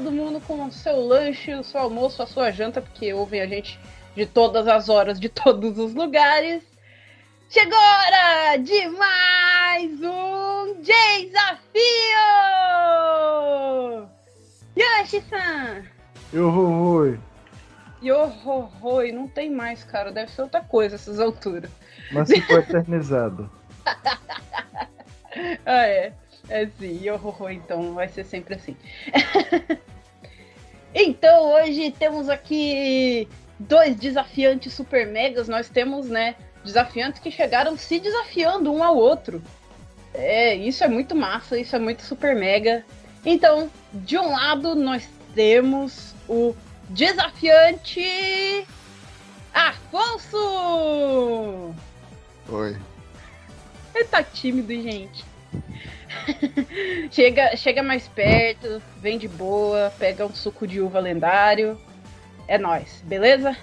todo mundo com o seu lanche, o seu almoço, a sua janta, porque ouvem a gente de todas as horas, de todos os lugares. Chegou a hora de mais um desafio! Yoshi-san! Yohohoi! Yohohoi, não tem mais, cara. Deve ser outra coisa essas alturas. Mas ficou eternizado. ah, é. É sim, Yohohoi, então vai ser sempre assim. então, hoje temos aqui dois desafiantes super megas. Nós temos, né, desafiantes que chegaram se desafiando um ao outro. É, isso é muito massa, isso é muito super mega. Então, de um lado, nós temos o desafiante Afonso! Oi. Ele tá tímido, gente. chega, chega mais perto, vem de boa, pega um suco de uva lendário. É nós, beleza?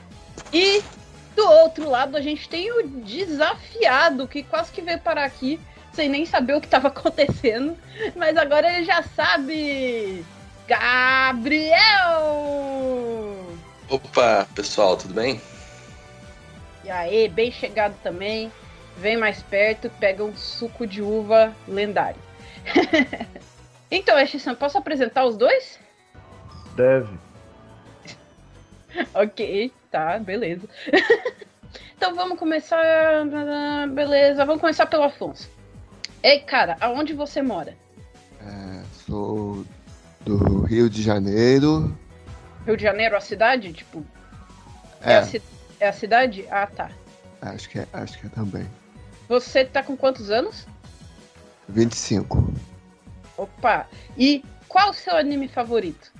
E do outro lado a gente tem o desafiado que quase que veio parar aqui sem nem saber o que estava acontecendo, mas agora ele já sabe. Gabriel! Opa, pessoal, tudo bem? E aí, bem chegado também. Vem mais perto, pega um suco de uva lendário. então, Ashissan, posso apresentar os dois? Deve. ok, tá, beleza. então vamos começar. Beleza, vamos começar pelo Afonso. Ei, cara, aonde você mora? É, sou do Rio de Janeiro. Rio de Janeiro, a cidade? Tipo. É, É, a, ci- é a cidade? Ah, tá. acho que é, acho que é também. Você tá com quantos anos? 25. Opa! E qual o seu anime favorito?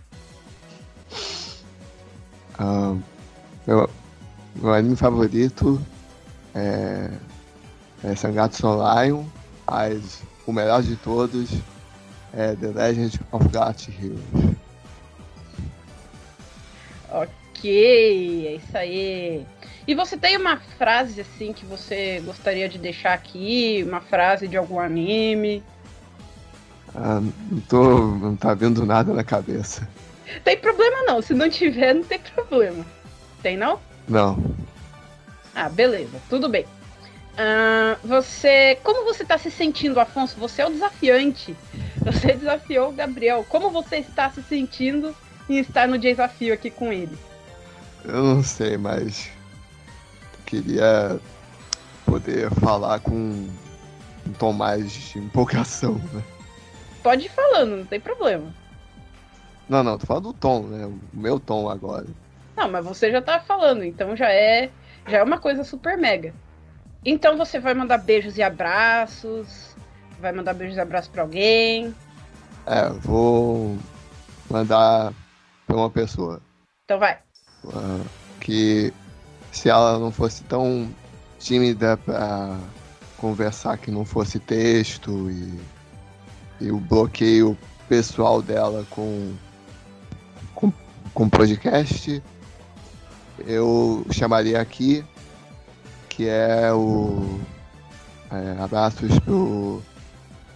Ah, meu, meu anime favorito é, é Sangatsu no Lion, mas o melhor de todos é The Legend of God Heroes. Ok, é isso aí. E você tem uma frase assim que você gostaria de deixar aqui? Uma frase de algum anime? Ah, não, tô, não tá vindo nada na cabeça. Tem problema não, se não tiver, não tem problema. Tem não? Não. Ah, beleza, tudo bem. Ah, você. Como você tá se sentindo, Afonso? Você é o desafiante. Você desafiou o Gabriel. Como você está se sentindo em estar no desafio aqui com ele? Eu não sei, mas queria poder falar com um tom mais de empolgação, né? Pode ir falando, não tem problema. Não, não, tô falando do tom, né? O meu tom agora. Não, mas você já tá falando, então já é já é uma coisa super mega. Então você vai mandar beijos e abraços, vai mandar beijos e abraços pra alguém. É, vou mandar pra uma pessoa Então vai. Ah, que se ela não fosse tão tímida pra conversar que não fosse texto e, e o bloqueio pessoal dela com com, com podcast, eu chamaria aqui que é o é, abraços pro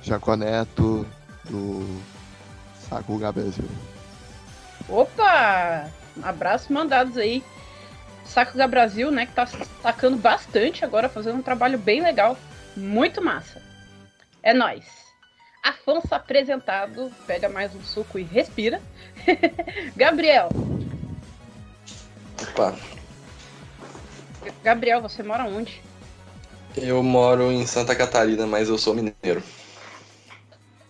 Jaconeto do Sakuga Brasil. Opa! Abraços mandados aí. Saco Brasil, né, que tá sacando bastante agora, fazendo um trabalho bem legal. Muito massa. É nóis. Afonso apresentado, pega mais um suco e respira. Gabriel. Opa, Gabriel, você mora onde? eu moro em Santa Catarina, mas eu sou mineiro.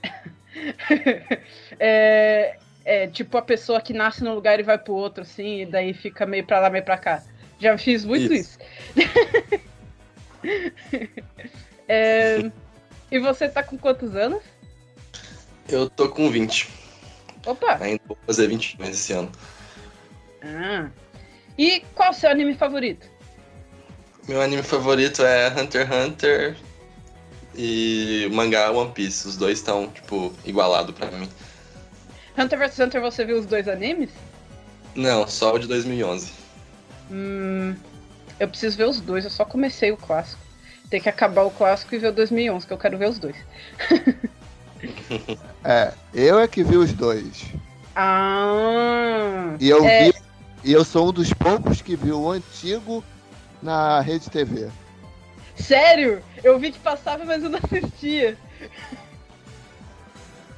é, é tipo a pessoa que nasce num lugar e vai pro outro, assim, e daí fica meio pra lá, meio pra cá. Já fiz muito isso. É, e você tá com quantos anos? Eu tô com 20, Opa! ainda vou fazer 21 esse ano. Ah. E qual o seu anime favorito? Meu anime favorito é Hunter x Hunter e o mangá One Piece. Os dois estão, tipo, igualados pra mim. Hunter vs Hunter, você viu os dois animes? Não, só o de 2011. Hum, eu preciso ver os dois, eu só comecei o clássico. Tem que acabar o clássico e ver o 2011, que eu quero ver os dois. É, eu é que vi os dois. Ah. E eu É. vi. E eu sou um dos poucos que viu o antigo na Rede TV. Sério? Eu vi que passava, mas eu não assistia.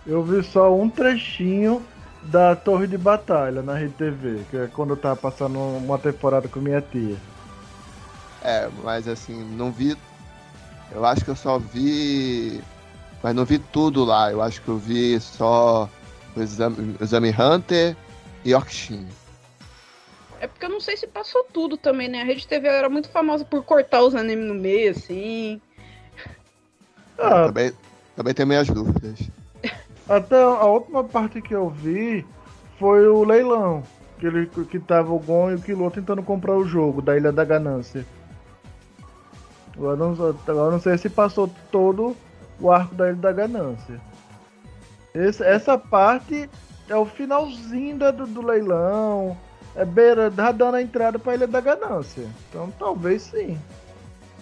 Eu vi só um trechinho da Torre de Batalha na Rede TV, que é quando eu tava passando uma temporada com minha tia. É, mas assim, não vi. Eu acho que eu só vi. Mas não vi tudo lá. Eu acho que eu vi só o Exame, Exame Hunter e Yorkshire. É porque eu não sei se passou tudo também, né? A Rede TV era muito famosa por cortar os animes no meio, assim. Ah, Também, também tenho minhas dúvidas. Até a última parte que eu vi foi o leilão. Que, ele, que tava o Gon e o Kilo tentando comprar o jogo da Ilha da Ganância. Agora não, não sei se passou todo o arco da Ilha da Ganância. Esse- essa parte é o finalzinho do, do leilão. É beira, dando a entrada pra Ilha da Ganância. Então talvez sim.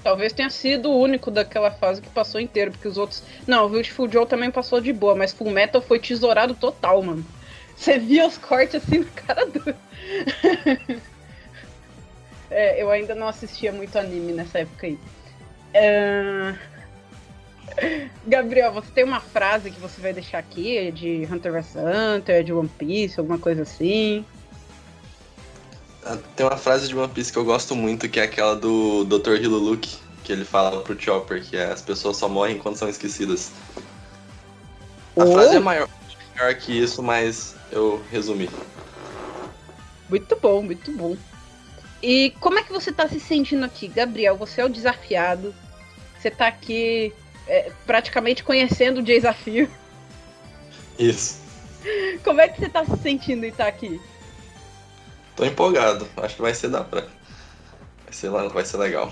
Talvez tenha sido o único daquela fase que passou inteiro, porque os outros. Não, o Beautiful Joe também passou de boa, mas Full Metal foi tesourado total, mano. Você via os cortes assim na cara do. é, eu ainda não assistia muito anime nessa época aí. É, Gabriel, você tem uma frase que você vai deixar aqui de Hunter vs Hunter, de One Piece, alguma coisa assim? Tem uma frase de One Piece que eu gosto muito, que é aquela do Dr. Hiluluke, que ele fala pro Chopper, que é as pessoas só morrem quando são esquecidas. A Oh. frase é maior, maior que isso, mas eu resumi. Muito bom, muito bom. E como é que você tá se sentindo aqui, Gabriel? Você é o desafiado. Você tá aqui é, praticamente conhecendo o desafio. Isso. Como é que você tá se sentindo em estar aqui? Tô empolgado. Acho que vai ser da pra. Vai ser, lá- vai ser legal.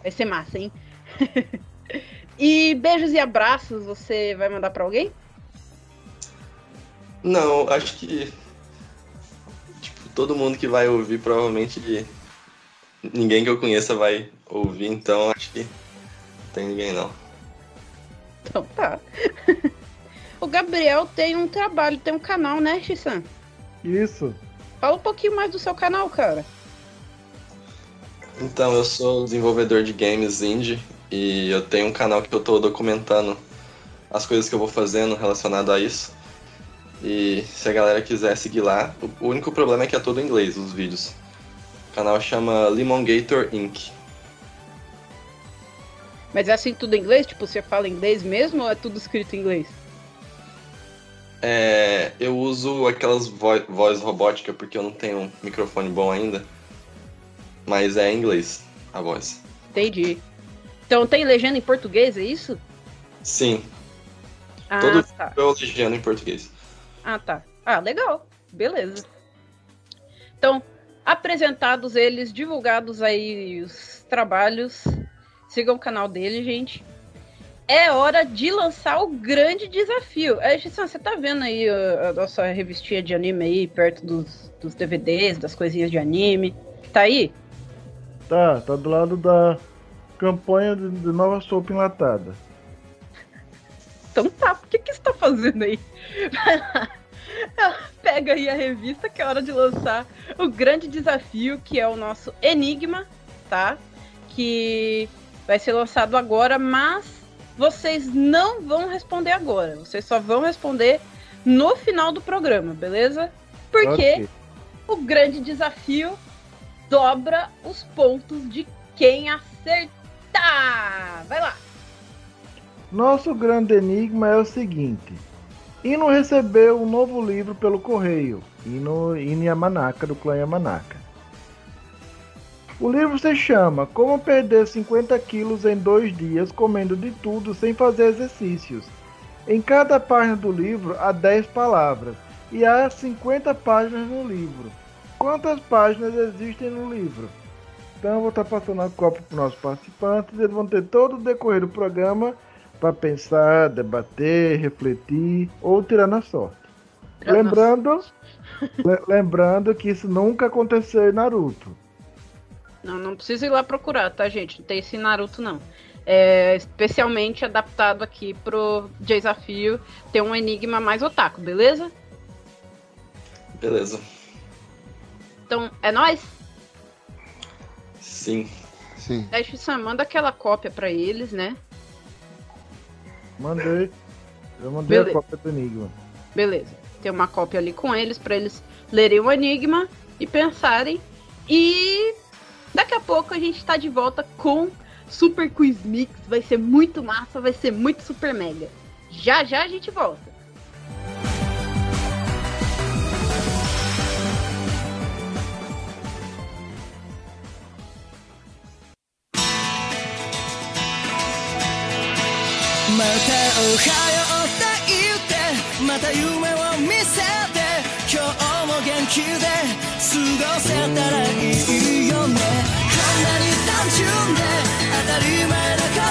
Vai ser massa, hein? e beijos e abraços você vai mandar pra alguém? Não, acho que. Tipo, todo mundo que vai ouvir, provavelmente. Ninguém que eu conheça vai ouvir, então acho que. Não tem ninguém não. Então tá. o Gabriel tem um trabalho, tem um canal, né, Xissan? Isso. Fala um pouquinho mais do seu canal, cara. Então, eu sou desenvolvedor de games indie e eu tenho um canal que eu tô documentando as coisas que eu vou fazendo relacionado a isso. E se a galera quiser seguir lá, o único problema é que é todo em inglês os vídeos. O canal chama Limongator Inc. Mas é assim tudo em inglês? Tipo, você fala inglês mesmo ou é tudo escrito em inglês? É, eu uso aquelas vo voz robótica porque eu não tenho um microfone bom ainda. Mas é em inglês a voz. Entendi. Então tem legenda em português, é isso? Sim, Ah, Todo- tá. eu legendo em português. Ah, tá. Ah, legal. Beleza. Então, apresentados eles, divulgados aí os trabalhos, sigam o canal dele, gente. É hora de lançar o grande desafio. É, Gissan, você tá vendo aí a, a nossa revistinha de anime aí, perto dos, dos DVDs, das coisinhas de anime? Tá aí? Tá, tá do lado da campanha de, de nova sopa enlatada. Então tá, por que que você tá fazendo aí? Vai lá. Pega aí a revista que é hora de lançar o grande desafio, que é o nosso Enigma, tá? Que vai ser lançado agora, mas vocês não vão responder agora. Vocês só vão responder no final do programa, beleza? Porque Ok. o grande desafio dobra os pontos de quem acertar. Vai lá. Nosso grande enigma é o seguinte: Ino recebeu um novo livro pelo correio, Ino, Ino Yamanaka, do clã Yamanaka. O livro se chama Como Perder 50 Quilos em Dois Dias Comendo de Tudo Sem Fazer Exercícios. Em cada página do livro há 10 palavras e há 50 páginas no livro. Quantas páginas existem no livro? Então eu vou estar passando a cópia para os nossos participantes. Eles vão ter todo o decorrer do programa para pensar, debater, refletir ou tirar na sorte. Lembrando, le- lembrando que isso nunca aconteceu em Naruto. Não, não precisa ir lá procurar, tá, gente? Não tem esse Naruto, não. É especialmente adaptado aqui pro desafio ter um enigma mais otaku, beleza? Beleza. Então, é nóis? Sim. Sim. Daí você manda aquela cópia pra eles, né? Mandei. Eu mandei a Beleza. cópia do Enigma. Beleza. Tem uma cópia ali com eles pra eles lerem o enigma e pensarem. E daqui a pouco a gente tá de volta com Super Quiz Mix. Vai ser muito massa, vai ser muito super mega. Já já a gente volta.「まもねこんなに単純で当たり前な方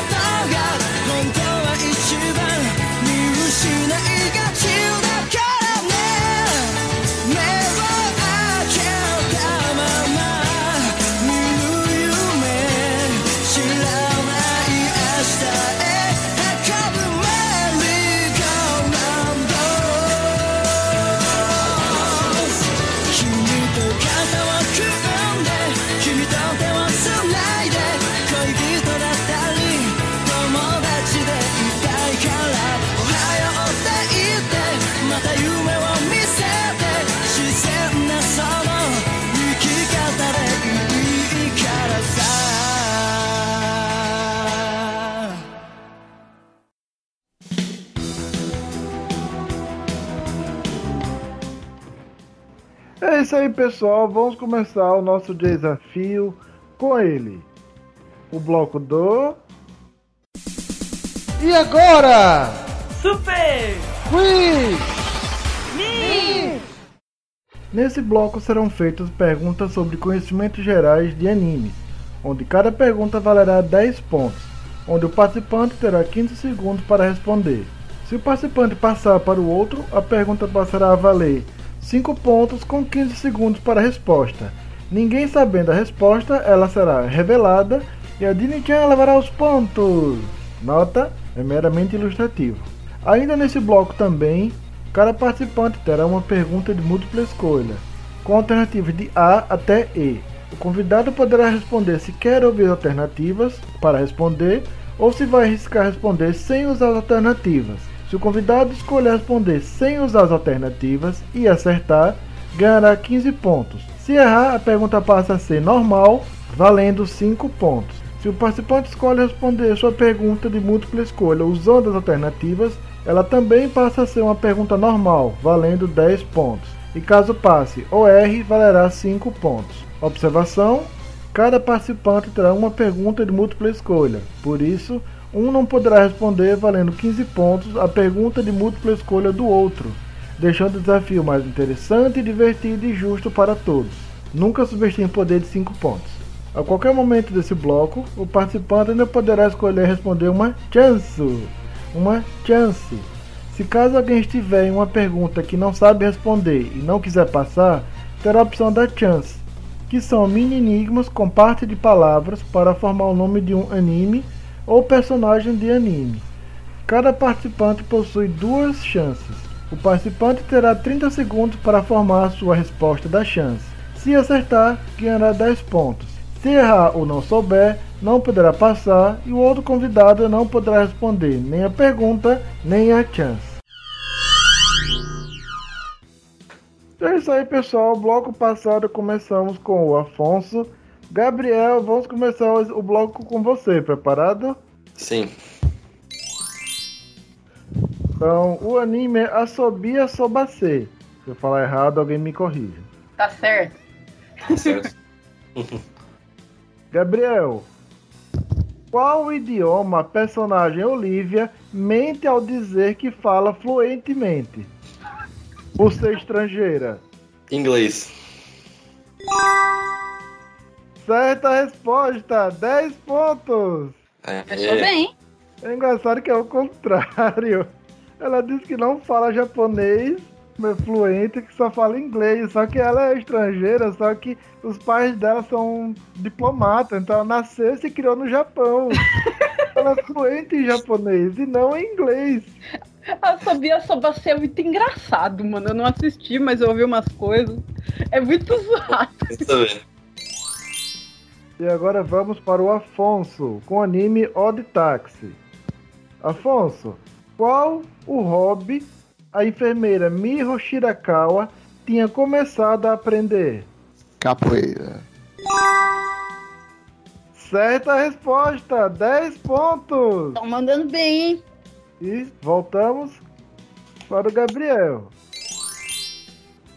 が本当 É isso aí, pessoal. Vamos começar o nosso desafio com ele. O bloco do. E agora? Super! Quiz! Me! Nesse bloco serão feitas perguntas sobre conhecimentos gerais de animes, onde cada pergunta valerá 10 pontos, onde o participante terá 15 segundos para responder. Se o participante passar para o outro, a pergunta passará a valer 5 pontos com 15 segundos para a resposta. Ninguém sabendo a resposta, ela será revelada e a Dini-chan levará os pontos. Nota, é meramente ilustrativo. Ainda nesse bloco também, cada participante terá uma pergunta de múltipla escolha, com alternativas de A até E. O convidado poderá responder se quer ouvir alternativas para responder ou se vai arriscar responder sem usar as alternativas. Se o convidado escolher responder sem usar as alternativas e acertar, ganhará 15 pontos. Se errar, a pergunta passa a ser normal, valendo 5 pontos. Se o participante escolhe responder sua pergunta de múltipla escolha usando as alternativas, ela também passa a ser uma pergunta normal, valendo 10 pontos. E caso passe ou erre, valerá 5 pontos. Observação: cada participante terá uma pergunta de múltipla escolha, por isso, um não poderá responder valendo 15 pontos a pergunta de múltipla escolha do outro, deixando o desafio mais interessante, divertido e justo para todos. Nunca subestime o poder de 5 pontos. A qualquer momento desse bloco, o participante ainda poderá escolher responder uma chance. Uma chance. Se caso alguém estiver em uma pergunta que não sabe responder e não quiser passar, terá a opção da chance, que são mini enigmas com parte de palavras para formar o nome de um anime ou personagem de anime. Cada participante possui duas chances. O participante terá 30 segundos para formar a sua resposta da chance. Se acertar, ganhará 10 pontos. Se errar ou não souber, não poderá passar e o outro convidado não poderá responder nem a pergunta nem a chance. É isso aí, pessoal. Bloco passado começamos com o Afonso. Gabriel, vamos começar o bloco com você. Preparado? Sim. Então, o anime é Asobia Sobase. Se eu falar errado, alguém me corrija. Tá certo. Tá certo. Gabriel, qual idioma a personagem Olivia mente ao dizer que fala fluentemente? Por ser estrangeira. Inglês. Certa resposta, 10 pontos. Pensou É, bem. É engraçado que é o contrário. Ela disse que não fala japonês, é fluente, que só fala inglês. Só que ela é estrangeira, só que os pais dela são diplomatas, então ela nasceu e se criou no Japão. ela é fluente em japonês e não em inglês. A Sabia Sobacê é muito engraçado, mano. Eu não assisti, mas eu ouvi umas coisas. É muito zoado. Pensa ver. E agora vamos para o Afonso, com o anime Odd Taxi. Afonso, qual o hobby a enfermeira Miho Shirakawa tinha começado a aprender? Capoeira. Certa resposta, 10 pontos! Estão mandando bem, hein? E voltamos para o Gabriel.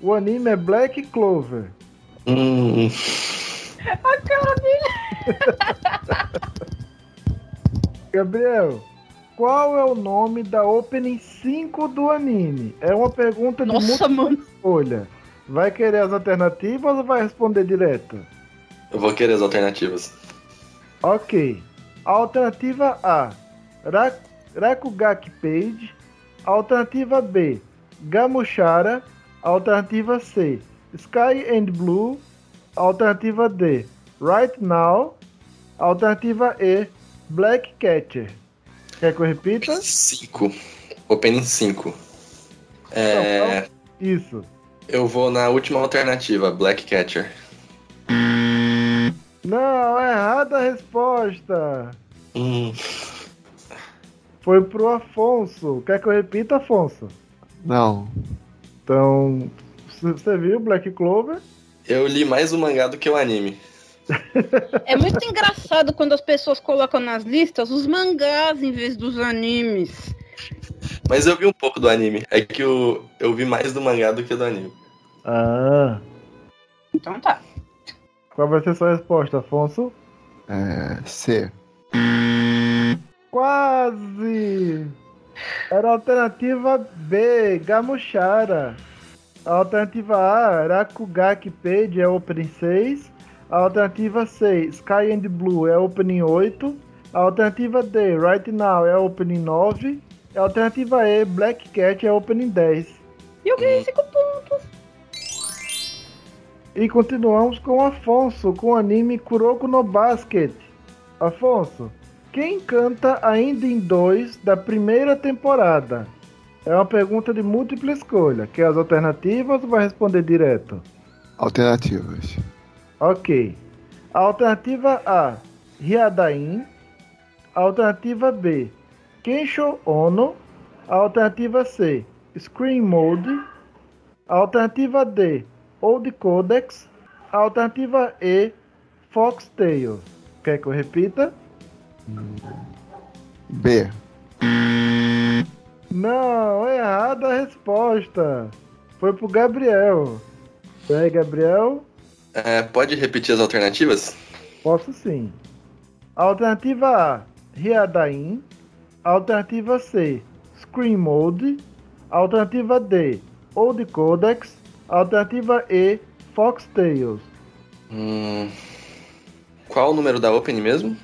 O anime é Black Clover. Hum, A cara dele. Gabriel, qual é o nome da opening 5 do anime? É uma pergunta de Nossa, mano. escolha. Vai querer as alternativas ou vai responder direto? eu vou querer as alternativas. Ok. Alternativa A, Ra Rakugaki Page. Alternativa B, Gamushara. Alternativa C, Sky and Blue. Alternativa D, Right Now. Alternativa E, Black Catcher. Quer que eu repita? 5. Opening 5. É, Isso. eu vou na última alternativa, Black Catcher. Não, errada a resposta. Hum, Foi pro Afonso. Quer que eu repita, Afonso? Não. Então, você viu Black Clover? Eu li mais o mangá do que o anime. É muito engraçado quando as pessoas colocam nas listas os mangás em vez dos animes. Mas eu vi um pouco do anime. É que eu, eu vi mais do mangá do que do anime. Ah. Então tá. Qual vai ser sua resposta, Afonso? É, C. Quase! Era a alternativa B, Gamushara. A alternativa A, Rakugaki Page, é Opening 6. A alternativa C, Sky and Blue, é Opening 8. A alternativa D, Right Now, é Opening 9. E a alternativa E, Black Cat, é Opening 10. E eu ganhei 5 pontos. E continuamos com Afonso, com o anime Kuroko no Basket. Afonso, quem canta a Ending 2 da primeira temporada? É uma pergunta de múltipla escolha. Quer as alternativas ou vai responder direto? Alternativas. Ok. Alternativa A, Hyadain. A alternativa B, Kensho Ono. Alternativa C, Screen Mode. Alternativa D, Old Codex. Alternativa E, Foxtail. Quer que eu repita? B. Não, errada a resposta. Foi pro Gabriel. E aí, Gabriel? É, pode repetir as alternativas? Posso sim. Alternativa A, Hyadain. Alternativa C, Screen Mode. Alternativa D, Old Codex. Alternativa E, Foxtails. Hum, qual o número da Open mesmo?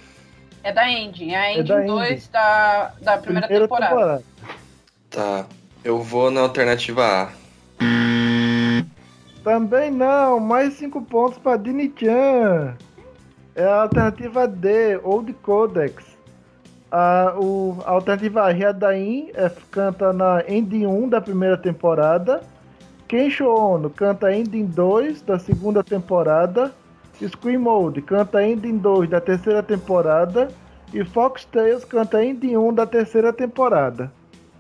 É da Ending. É a É da Ending 2 da, da primeira, temporada. Tá. Eu vou na alternativa A. Também não, mais 5 pontos para Dini-chan. É a alternativa D, Old Codex. A, o, a alternativa Hyadain, é, canta na Ending 1 da primeira temporada. Kensho Ono canta Ending 2 da segunda temporada. Scream Mode canta Ending 2 da terceira temporada. E Foxtails canta Ending 1 da terceira temporada.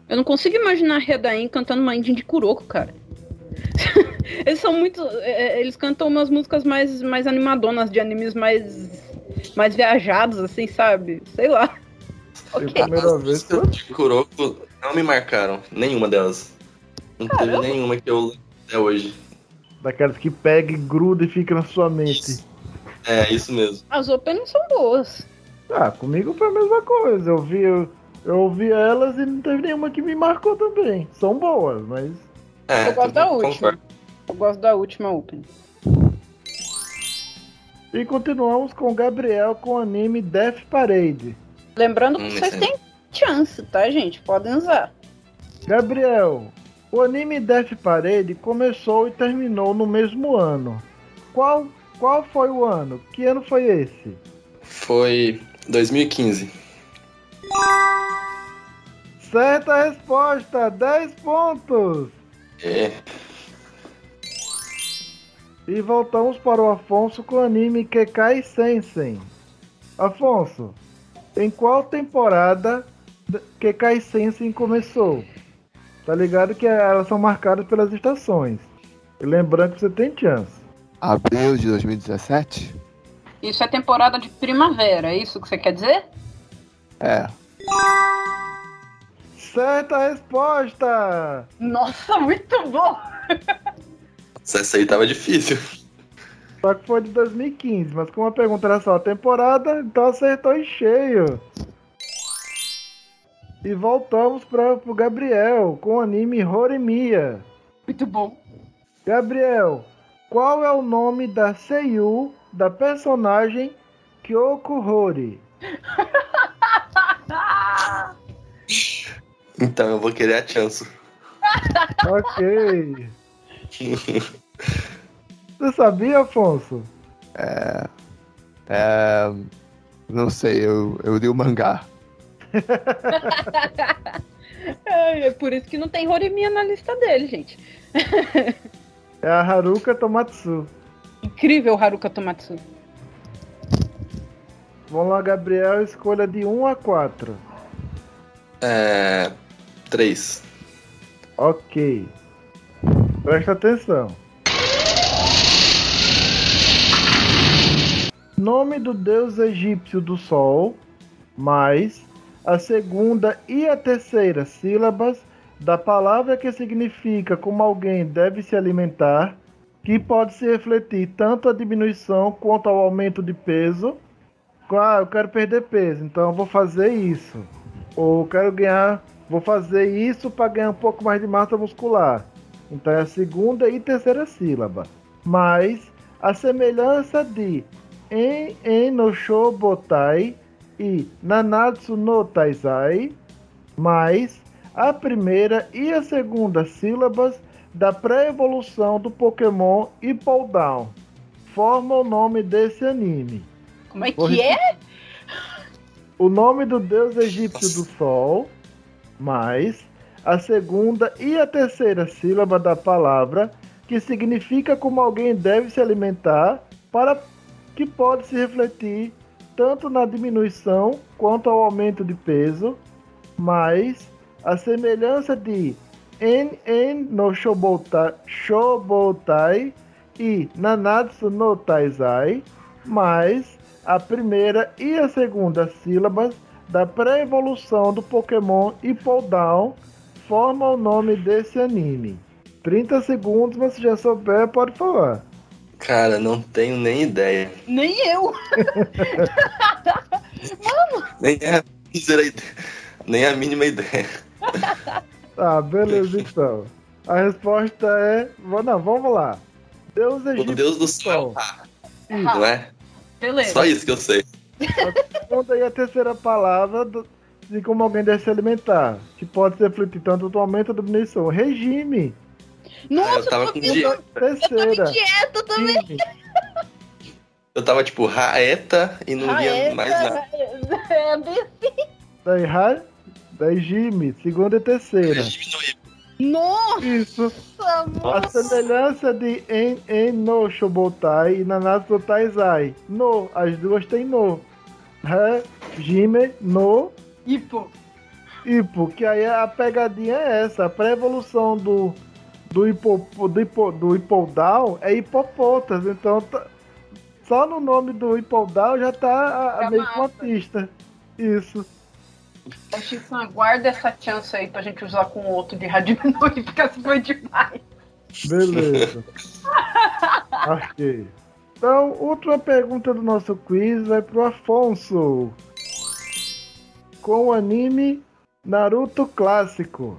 Eu não consigo imaginar a Redain cantando uma Ending de Kuroko, cara. eles são muito. é, Eles cantam umas músicas mais, mais animadonas, de animes mais. mais viajados, assim, sabe? Sei lá. Foi a Ok. primeira As vez que músicas de Kuroko não me marcaram. Nenhuma delas. Não teve Caramba. nenhuma que eu lembro até hoje. Daquelas que pega e gruda e fica na sua mente. É, isso mesmo. As openings são boas. Ah, comigo foi a mesma coisa. Eu vi, eu, eu ouvi elas e não teve nenhuma que me marcou também. São boas, mas. É, Eu gosto da última. concordo. Eu gosto da última opening. E continuamos com o Gabriel com o anime Death Parade. Lembrando que Hum, vocês têm chance, tá, gente? Podem usar. Gabriel, o anime Death Parade começou e terminou no mesmo ano. Qual, qual foi o ano? Que ano foi esse? Foi 2015. Certa resposta, 10 pontos. É. E voltamos para o Afonso com o anime Kekai Sensen. Afonso, em qual temporada Kekai Sensen começou? Tá ligado que elas são marcadas pelas estações. E lembrando que você tem chance. Abril de 2017? Isso é temporada de primavera, é isso que você quer dizer? É. Certa resposta! Nossa, muito bom! Essa aí tava difícil. Só que foi de 2015, mas como a pergunta era só a temporada, então acertou em cheio. E voltamos para o Gabriel com o anime Horimiya. Muito bom. Gabriel, qual é o nome da Seiyu da personagem Kyoko Hori? Então eu vou querer a chance. Ok. Você sabia, Afonso? É. Não sei, eu, eu li o mangá. É, é por isso que não tem Horimiya na lista dele, gente. É a Haruka Tomatsu. Incrível Haruka Tomatsu. Vamos lá, Gabriel, escolha de 1 a 4. É. Três. Ok. Presta atenção. Nome do deus egípcio do sol, mais a segunda e a terceira sílabas da palavra que significa como alguém deve se alimentar, que pode se refletir tanto a diminuição quanto ao aumento de peso. Ah, eu quero perder peso, então eu vou fazer isso. Ou eu quero ganhar Vou fazer isso para ganhar um pouco mais de massa muscular. Então é a segunda e terceira sílaba. Mas a semelhança de en, en no shobotai e nanatsu no taizai, mais a primeira e a segunda sílabas da pré-evolução do Pokémon Hippowdown formam o nome desse anime. Como é Vou que é? O nome do deus egípcio do sol, mais a segunda e a terceira sílaba da palavra, que significa como alguém deve se alimentar, para que pode se refletir tanto na diminuição quanto ao aumento de peso, mais a semelhança de en en no shobotai, shobotai e nanatsu no taizai, mais a primeira e a segunda sílabas da pré-evolução do Pokémon Hippowdown forma o nome desse anime. 30 segundos, mas se já souber, pode falar. Cara, não tenho nem ideia. Nem eu. Nem a, nem a mínima ideia. Tá, beleza então. A resposta é. Não, vamos lá. Deus O egípcio. Deus do céu, ah, Isso. não é? Beleza. Só isso que eu sei. A segunda e a terceira palavra do- de como alguém deve se alimentar, que pode se refletir tanto no aumento da diminuição. Regime. Nossa, eu tava eu com tô- dia- eu Terceira. de dieta também. Time. Eu tava tipo raeta e não Ah, via é? mais nada. É assim. Daí, ra- daí Jimmy, segunda e terceira. Nossa, Isso. A nossa. semelhança de En, en no Shobotai e Nanatsu no Taizai. No, as duas têm no. Re, Jime, no, Hipo. Ipo. Que aí a pegadinha é essa. A pré-evolução do, do, hipo, do, hipo, do Hippowdown é Hipopotas. Então, tá- só no nome do Hippowdown já tá a, a meio que uma pista. Isso. Ô, Chico, guarda essa chance aí pra gente usar com o outro de diminuir, porque essa foi demais. Beleza. ok. Então, última pergunta do nosso quiz vai pro Afonso. Com o anime Naruto Clássico.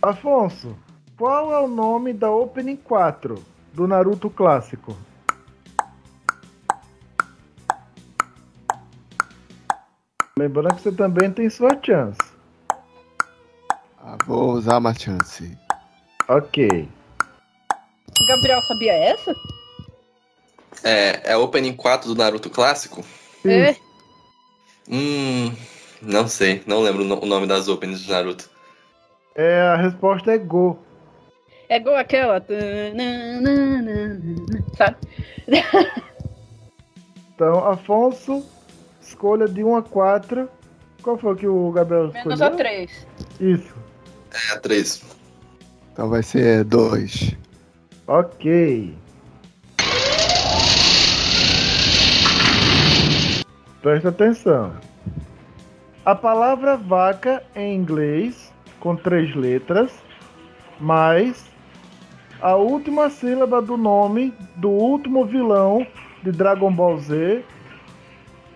Afonso, qual é o nome da Opening 4 do Naruto Clássico? Lembrando que você também tem sua chance. Ah, vou usar uma chance. Ok. O Gabriel sabia essa? É, é Opening 4 do Naruto clássico? É. Hum. Não sei, não lembro o no- o nome das openings do Naruto. É, a resposta é Go. É igual aquela. Sabe? Então, Afonso, escolha de 1 a 4. Qual foi que o Gabriel Menos escolheu? a 3. Isso. É, três. Então vai ser dois. Ok. Presta atenção. A palavra vaca em inglês, com três letras, mais a última sílaba do nome do último vilão de Dragon Ball Z.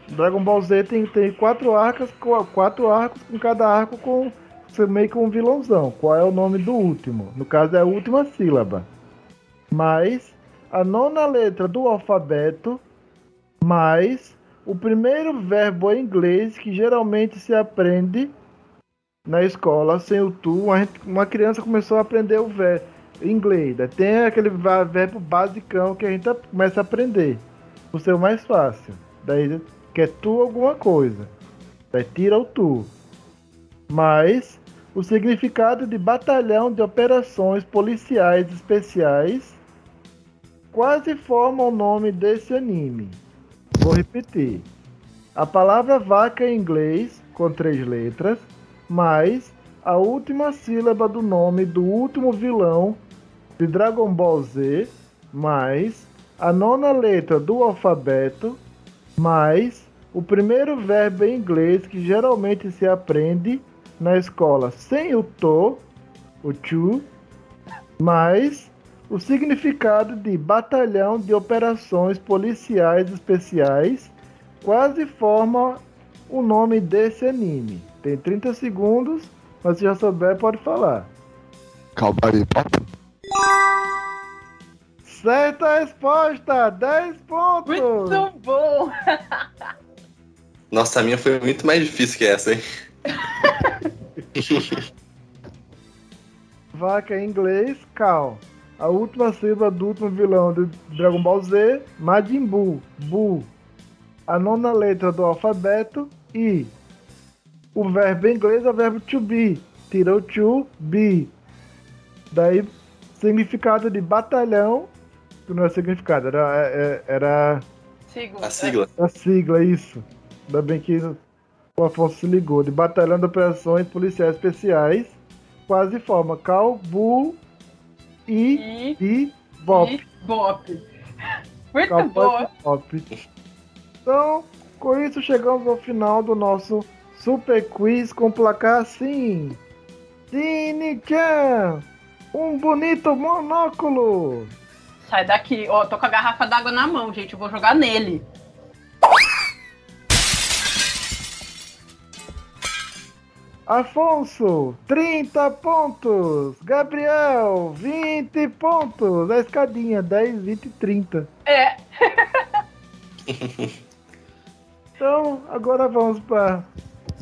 Dragon Ball Z tem, tem quatro arcos, com- quatro arcos, com cada arco com meio que um vilãozão. Qual é o nome do último? No caso é a última sílaba mais a nona letra do alfabeto, mais o primeiro verbo em inglês que geralmente se aprende na escola sem o tu. Uma, criança começou a aprender o verbo inglês. né? Tem aquele verbo basicão que a gente começa a aprender. O seu mais fácil. Daí que é tu alguma coisa. Daí tira o tu. Mas o significado de batalhão de operações policiais especiais quase forma o nome desse anime. Vou repetir. A palavra vaca em inglês, com três letras, mais a última sílaba do nome do último vilão de Dragon Ball Z, mais a nona letra do alfabeto, mais o primeiro verbo em inglês que geralmente se aprende na escola sem o to, o to, mais o significado de batalhão de operações policiais especiais quase forma o nome desse anime. Tem 30 segundos, mas se já souber, pode falar. Cowboy Bebop. Certa resposta! 10 pontos! Muito bom! Nossa, a minha foi muito mais difícil que essa, hein? Vaca em inglês, Cal. A última sílaba do último vilão de Dragon Ball Z, Majin Buu, Bu. A nona letra do alfabeto, I. O verbo em inglês é o verbo to be. Tirou to be. Daí, significado de batalhão, que não é significado, era, é- era Segunda. A sigla. a sigla, isso. Ainda bem que o Afonso se ligou. De Batalhão de Operações Policiais Especiais, quase forma Cal, Bu e, E, e Bop. e Bop. Muito boa. Bop. Então, com isso chegamos ao final do nosso Super Quiz com placar assim. Dini-chan, um bonito monóculo. Sai daqui. Ó, tô com a garrafa d'água na mão, gente. Eu vou jogar nele. Afonso, 30 pontos. Gabriel, 20 pontos. A escadinha, 10, 20 e 30. É. Então, agora vamos para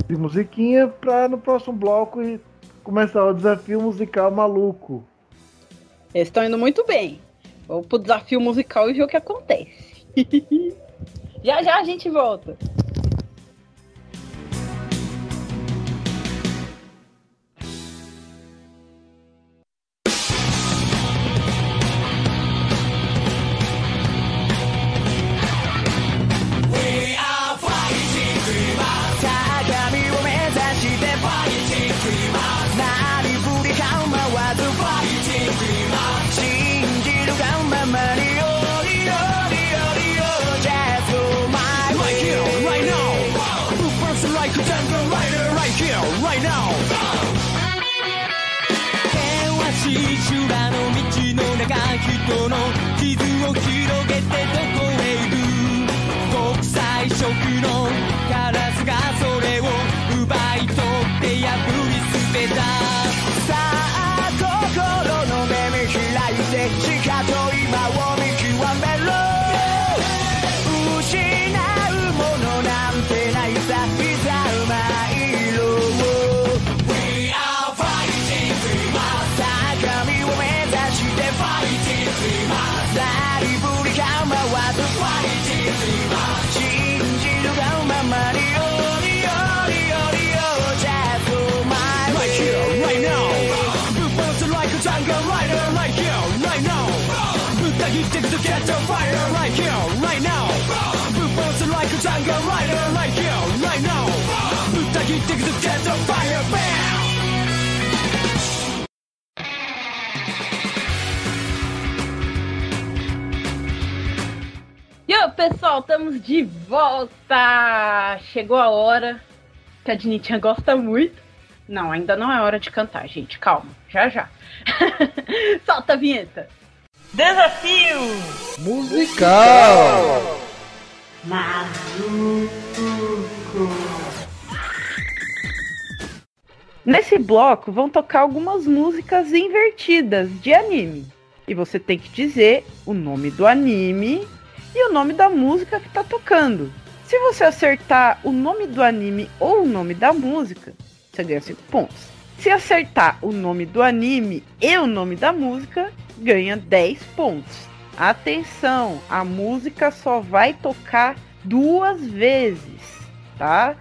de musiquinha para no próximo bloco e começar o desafio musical maluco. Eles estão indo muito bem. Vamos pro desafio musical e ver o que acontece. já já a gente volta. この傷を広げて a now. The. E aí, pessoal, estamos de volta! Chegou a hora que a Dinitinha gosta muito. Não, ainda não é hora de cantar, gente. Calma, já já. Solta a vinheta. Desafio! Musical! Nesse bloco vão tocar algumas músicas invertidas de anime. E você tem que dizer o nome do anime e o nome da música que tá tocando. Se você acertar o nome do anime ou o nome da música, você ganha 5 pontos. Se acertar o nome do anime e o nome da música, ganha 10 pontos. Atenção, a música só vai tocar duas vezes, tá?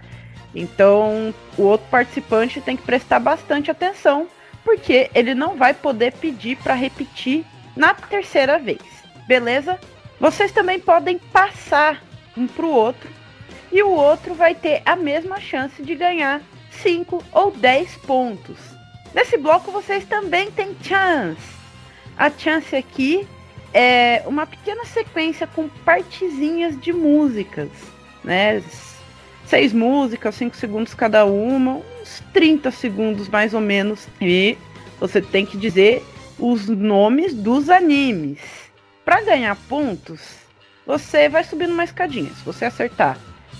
Então, o outro participante tem que prestar bastante atenção, porque ele não vai poder pedir para repetir na terceira vez. Beleza? Vocês também podem passar um pro outro e o outro vai ter a mesma chance de ganhar 5 ou 10 pontos. Nesse bloco vocês também têm chance. A chance aqui é uma pequena sequência com partezinhas de músicas, né? Seis músicas, 5 segundos cada uma, uns 30 segundos mais ou menos. E você tem que dizer os nomes dos animes. Para ganhar pontos, você vai subindo uma escadinha. Se você acertar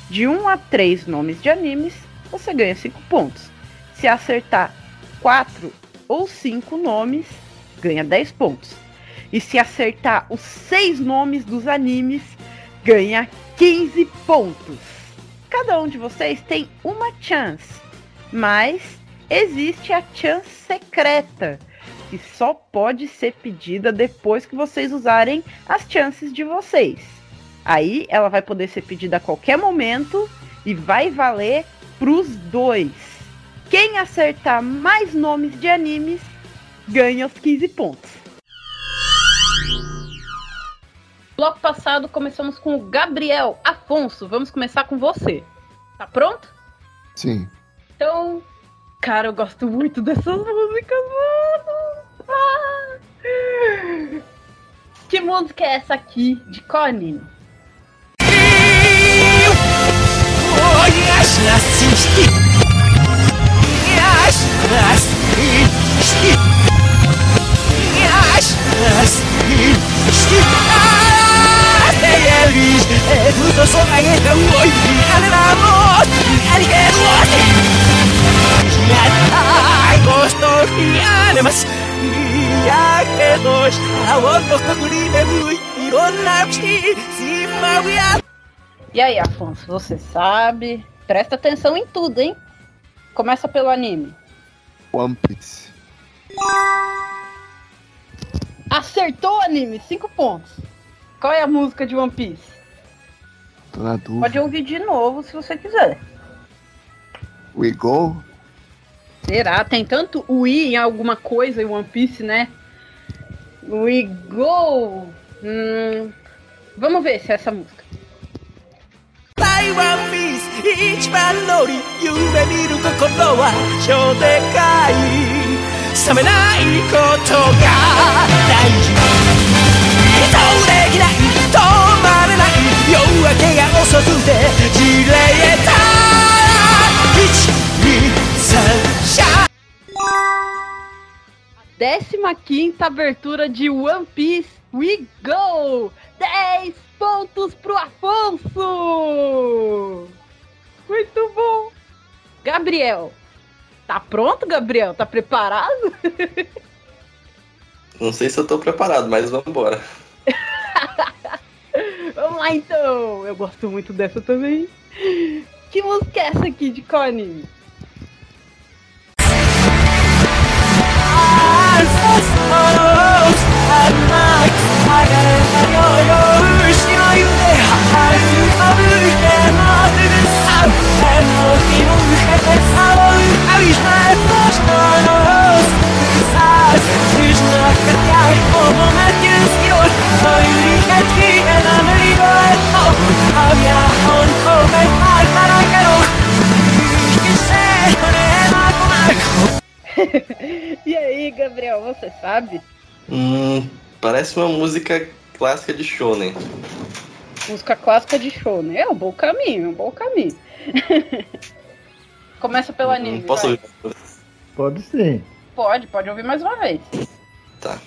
de 1 a 3 nomes de animes, você ganha 5 pontos. Se acertar 4 ou 5 nomes, ganha 10 pontos. E se acertar os 6 nomes dos animes, ganha 15 pontos. Cada um de vocês tem uma chance, mas existe a chance secreta, que só pode ser pedida depois que vocês usarem as chances de vocês. Aí ela vai poder ser pedida a qualquer momento e vai valer pros dois. Quem acertar mais nomes de animes ganha os 15 pontos. Bloco passado começamos com o Gabriel Afonso. Vamos começar com você. Tá pronto? Sim. Então, cara, eu gosto muito dessas músicas, mano. Ah! Que música é essa aqui? De qual anime? E aí, Afonso, você sabe? Presta atenção em tudo, hein? Começa pelo anime. One Piece. Acertou o anime, 5 pontos. Qual é a música de One Piece? Tô na dúvida. Pode ouvir de novo se você quiser. We Go? Será? Tem tanto o I em alguma coisa em One Piece, né? We go! Hum, vamos ver se é essa música. 台湾ピース一番乗り夢見る心は超でかい冷めないことが大事人 できない止まれない夜明けが遅くてじれた123シャ Décima quinta abertura de One Piece We Go! 10 pontos pro Afonso! Muito bom! Gabriel, tá pronto, Gabriel? Tá preparado? Não sei se eu tô preparado, mas vamos embora. Vamos lá então! Eu gosto muito dessa também. Que música é essa aqui de qual anime? Are you e aí, Gabriel, você sabe? Hum, parece uma música clássica de shonen. Né? Música clássica de shonen. Né? É um bom caminho, é um bom caminho. Começa pelo hum, anime. Posso vai. ouvir? Pode sim. Pode, pode ouvir mais uma vez. Tá.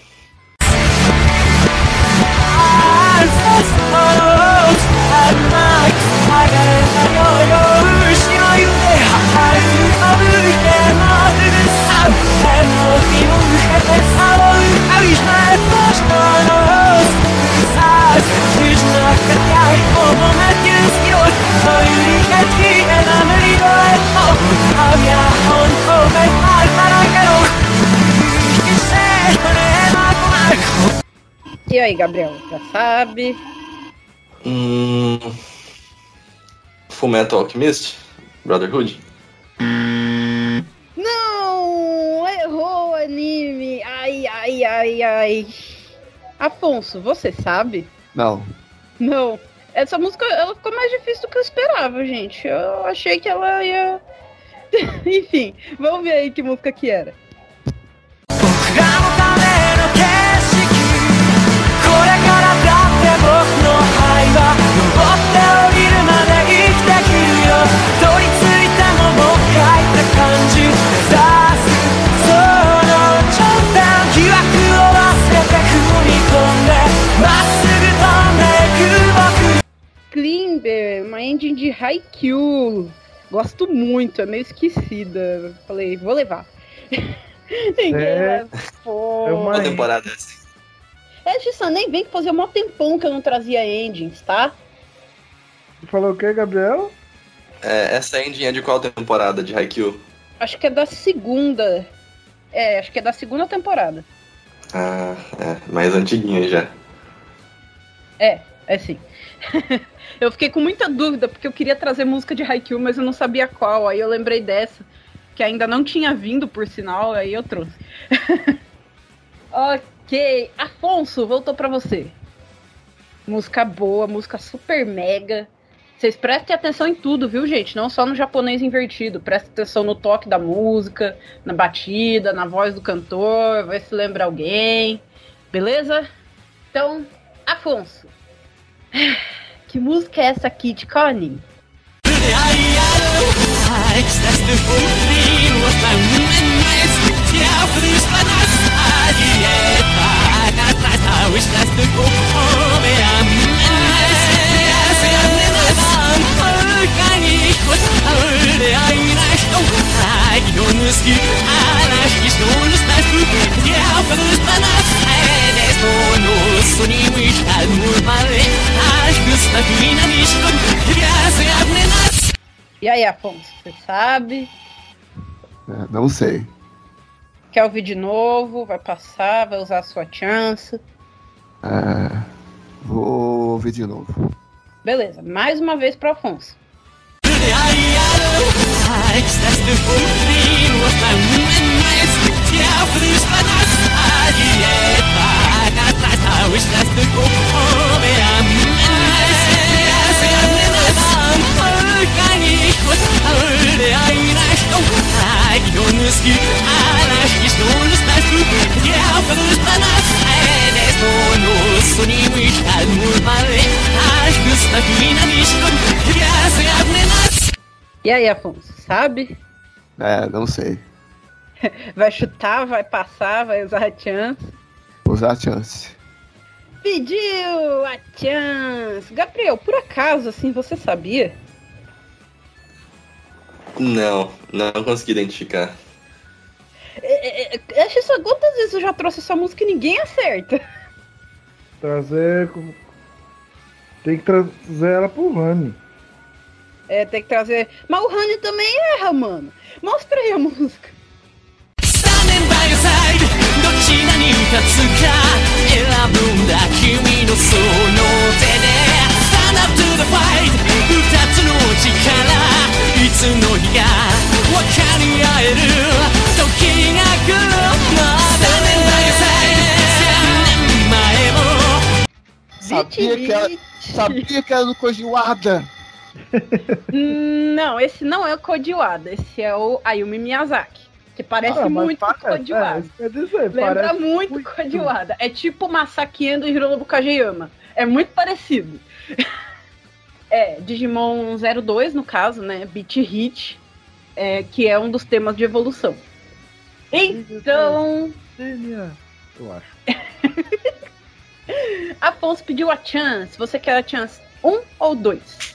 Aí, Gabriel, já sabe? Hum, Full Metal Alchemist? Brotherhood? Não! Errou o anime! Ai, ai, ai, ai. Afonso, você sabe? Não. Não. Essa música ela ficou mais difícil do que eu esperava, gente. Eu achei que ela ia. Enfim, vamos ver aí que música que era. 僕 Klimber, uma engine de Haikyuu. Gosto muito, é meio esquecida. Falei, vou levar. Ninguém É. levou. É uma- temporada é essa? É, Gissan, nem vem que fazia mó tempão que eu não trazia engines, tá? Falou o que, Gabriel? É, essa ending é de qual temporada de Haikyuu? Acho que é da segunda. É, acho que é da segunda temporada. Ah, é, mais antiguinha já. É, é sim. eu fiquei com muita dúvida, porque eu queria trazer música de Haikyuu, mas eu não sabia qual. Aí eu lembrei dessa, que ainda não tinha vindo, por sinal, aí eu trouxe. ok, Afonso, voltou pra você. Música boa, música super mega. Vocês prestem atenção em tudo, viu, gente? Não só no japonês invertido. Prestem atenção no toque da música, na batida, na voz do cantor, vai se lembra alguém. Beleza? Então, Afonso. Que música é essa aqui de qual e aí, Afonso, você sabe? É, não sei. Quer ouvir de novo? Vai passar? Vai usar a sua chance? É, vou ouvir de novo. Beleza, mais uma vez pro Afonso. That's the whole thing What I mean and nice Tear but I'm yeah. E aí, Afonso, sabe? É, não sei. Vai chutar, vai passar, vai usar a chance? Usar a chance. Pediu a chance! Gabriel, por acaso, assim, você sabia? Não, não consegui identificar. É, é, é, acho isso quantas vezes eu já trouxe essa música e ninguém acerta. Trazer. Tem que trazer ela pro Rani. É, tem que trazer. Mas o Honey também erra, mano. Mostra aí a música. Sabia que, era, sabia que era do Kojiwada. Não, esse não é o Kodiwada, esse é o Ayumi Miyazaki. Que parece Ah, muito parece, Code Wada. é, dizer, Lembra muito Code Wada. É tipo Masakiendo e Hironobu Kageyama. É muito parecido. é, Digimon 02, no caso, né? Beat Hit, é, que é um dos temas de evolução. Então, Eu acho. Afonso pediu a chance. Você quer a chance 1 ou 2?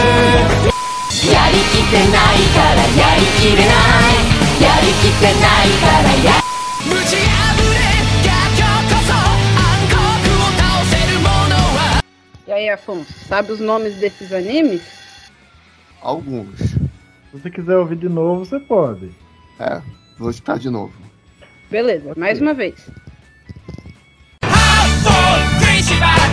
てないからやりきれないやりきってないからや無知あぶれ逆境こそ暗黒を倒せるものは E aí, Afonso, sabe os nomes desses animes? Alguns. Se você quiser ouvir de novo, você pode. É, vou escutar de novo. Beleza, mais uma vez. 食いしば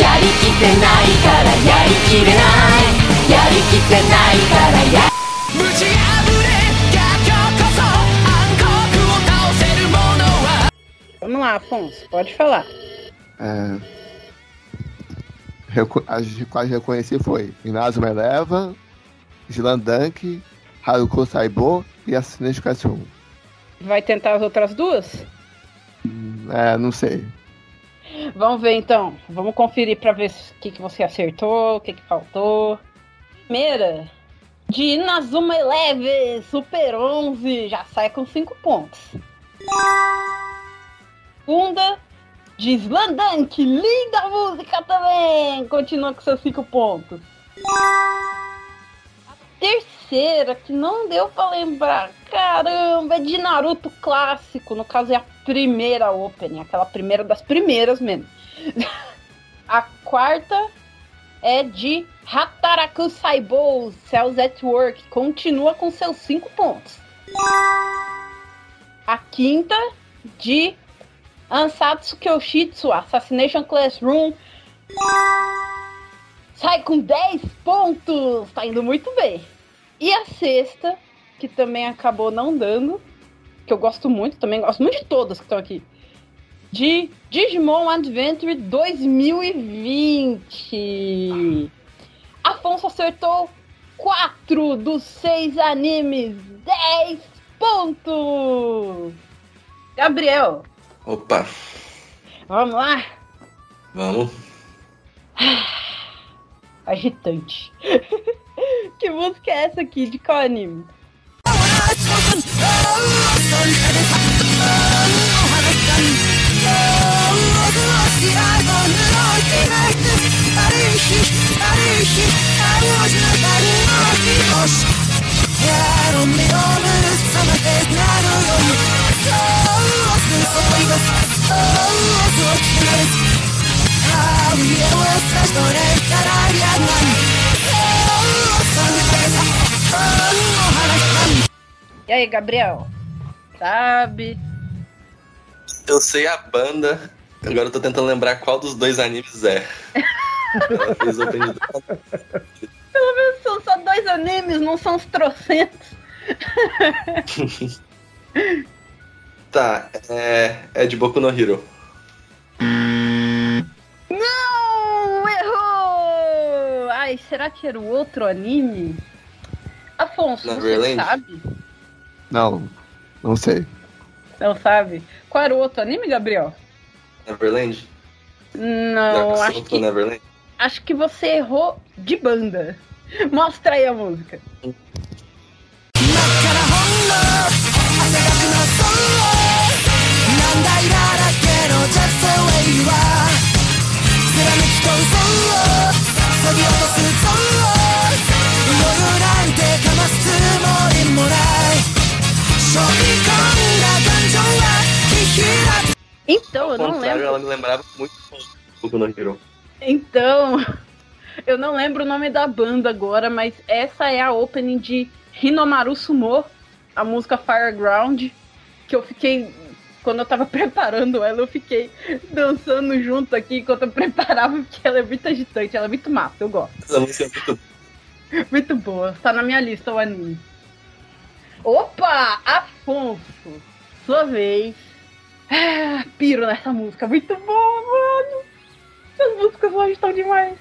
やりきってないからやりきれないやりきってないからや無知あぶれ逆境こそ暗黒を倒せるものは Vamos lá, Afonso, pode falar. É, reco- as quais reconheci foi Inazuma Eleva, Slandunk, Haruko Saibo e Assassin's Creed 1. Vai tentar as outras duas? É, não sei. Vamos ver então. Vamos conferir pra ver o que, que você acertou, o que, que faltou. Primeira, de Inazuma Eleven, Super 11, já sai com 5 pontos. Segunda, de Slandunk, linda música também, continua com seus 5 pontos. A terceira, que não deu pra lembrar, caramba, é de Naruto clássico, no caso é a primeira opening, aquela primeira das primeiras mesmo. A quarta é de Hataraku Saibou, Cells at Work, continua com seus 5 pontos. A quinta de Ansatsu Kyoshitsu, Assassination Classroom, sai com 10 pontos, tá indo muito bem. E a sexta, que também acabou não dando, que eu gosto muito, também gosto muito de todas que estão aqui. De Digimon Adventure 2020. Afonso acertou 4 dos 6 animes. 10 pontos. Gabriel, Opa, vamos lá? vamos. Agitante. que música é essa aqui? De qual anime? E aí, Gabriel? Sabe? Eu sei a banda, agora eu tô tentando lembrar qual dos dois animes é. Ela fez de Pelo menos são só dois animes, não são os trocentos. Tá, é, é de Boku no Hero. Não! Errou! Ai, será que era o outro anime? Afonso, você sabe? Não, não sei. Não sabe? Qual era o outro anime, Gabriel? Neverland? Não, Já acho que Neverland? acho que você errou de banda. Mostra aí a música. 難 Então, eu Ao não contrário, lembro. ela me lembrava muito Boku no Hero. Então, eu não lembro o nome da banda agora, mas essa é a opening de Hinomaru Sumo, a música Fireground, que eu fiquei. Quando eu tava preparando ela, eu fiquei dançando junto aqui enquanto eu preparava, porque ela é muito agitante, ela é muito massa, eu gosto. Essa música é muito Muito boa, tá na minha lista o anime. Opa! Afonso, sua vez. Ah, piro nessa música, muito boa, mano. Essas músicas hoje estão demais.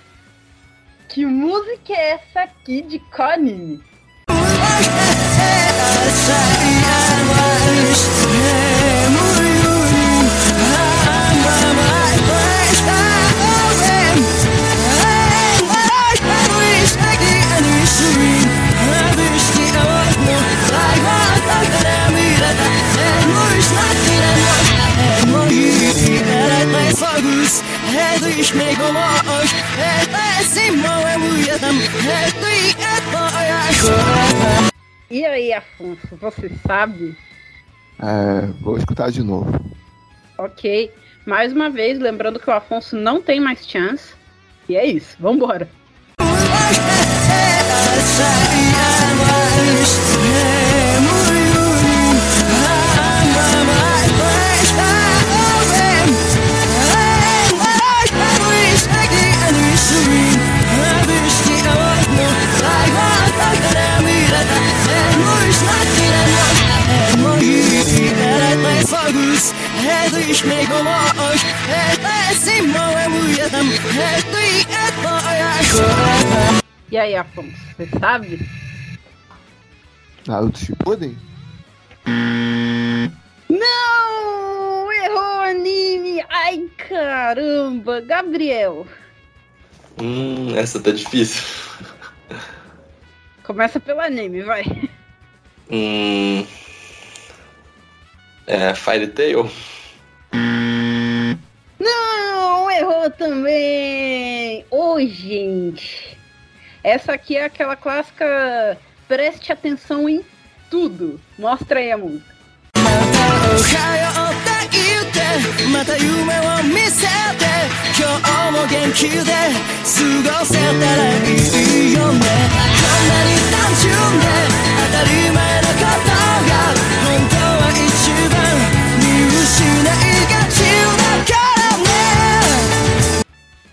Que música é essa aqui de Connie? Mujetam Hedwig är på E aí, Afonso, você sabe? É, vou escutar de novo. Ok. Mais uma vez, lembrando que o Afonso não tem mais chance. E é isso, vambora. Oss Simon är mujetam Hedwig är på E aí, Afonso, você sabe? Naruto Shippuden? Não! Errou o anime! Ai, caramba! Gabriel, Hum, essa tá difícil. começa pelo anime, vai. Hum. É, Fairy Tail? Não, errou também! Ô, gente! Essa aqui é aquela clássica preste atenção em tudo. Mostra aí a música. おはようって言ってまた夢を見せて今日も元気で過ごせたらいいよねこんなに単純で当たり前のことが本当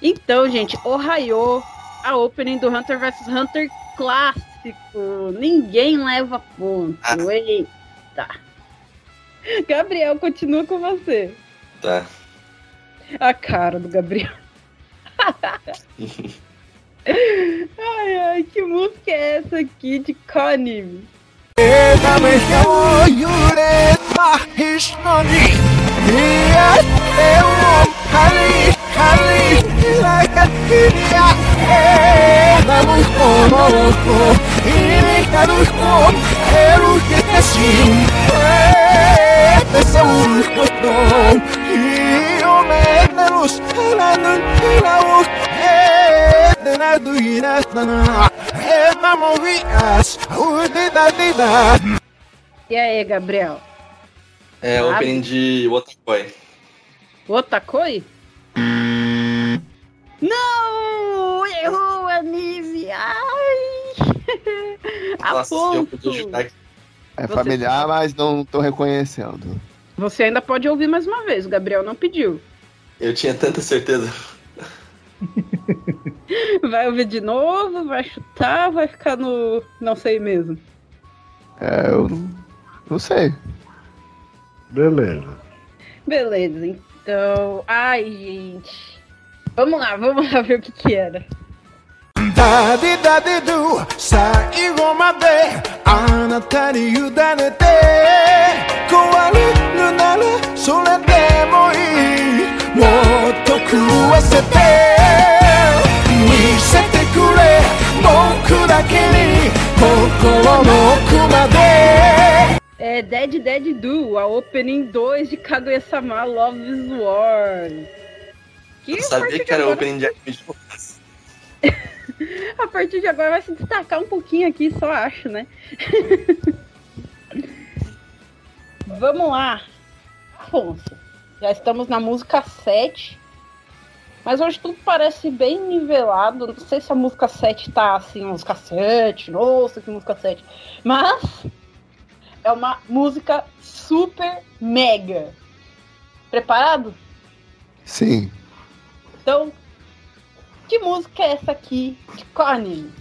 Então, gente, Ohio, a opening do Hunter vs Hunter clássico. Ninguém leva ponto. Ah. Eita. Gabriel, continua com você. Tá. A cara do Gabriel. ai, ai, que música é essa aqui de Connie? E aí, Gabriel? É opening de Otakoi. Otakoi? Não! Errou o anime! Ai! Nossa, aqui. É Você familiar, mas não tô reconhecendo. Você ainda pode ouvir mais uma vez, o Gabriel não pediu. Eu tinha tanta certeza. Vai ouvir de novo, vai chutar, vai ficar no. não sei mesmo. É, eu não, não sei. Beleza. Beleza, então. Ai, gente. Vamos lá, vamos lá ver o que que era. Dadi dadi do, saigo made, anata ni yudanete, kowaru nu nara sore. É Dead Dead Do, a opening 2 de Kaguya-sama Love is War. Que Eu sabia que era agora- opening de anime de. A partir de agora vai se destacar um pouquinho aqui, só acho, né? Vamos lá. Afonso, Já estamos na música 7. Mas hoje tudo parece bem nivelado. Não sei se a música 7 tá assim, música 7, nossa, que música 7. Mas é uma música super mega. Preparado? Sim. Então, que música é essa aqui? De qual anime?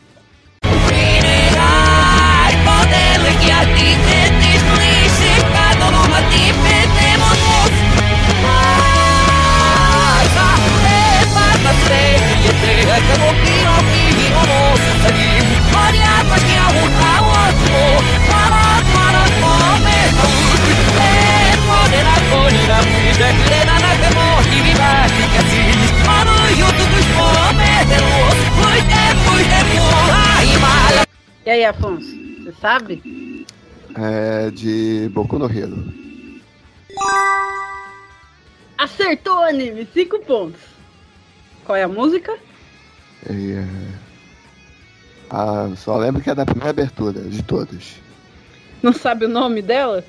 E aí, Afonso, você sabe? É de Boku no Hero. Acertou o anime, 5 pontos. Qual é a música? É... ah, só lembro que é da primeira abertura de todos. Não sabe o nome dela?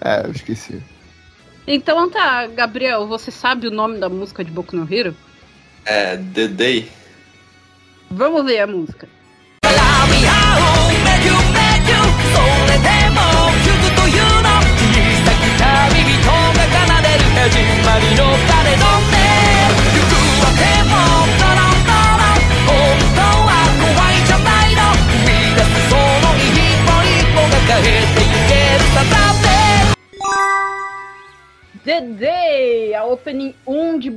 É, eu esqueci. Então tá, Gabriel, você sabe o nome da música de Boku no Hero? É The Day. Vamos ver a música.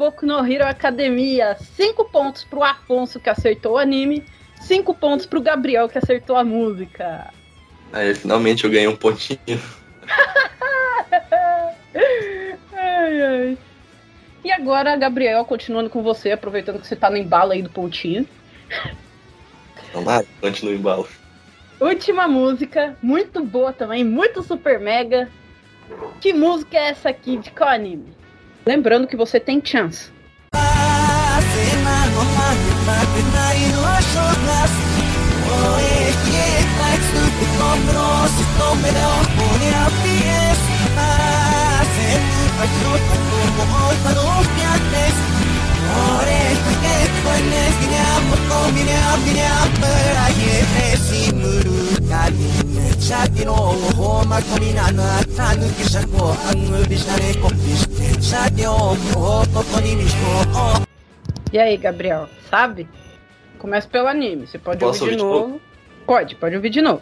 Boku no Hero Academia. 5 pontos pro Afonso que acertou o anime, 5 pontos pro Gabriel que acertou a música. Aí finalmente eu ganhei um pontinho. ai, ai. E agora, Gabriel, continuando com você, aproveitando que você tá no embalo aí do pontinho. Não nada, continua em embalo. Última música, muito boa também, muito super mega. Que música é essa aqui de qual anime? Lembrando que você tem chance. 'E aí, Gabriel, sabe? Começa pelo anime. Você pode Posso ouvir de ouvir de novo. Pode, pode ouvir de novo.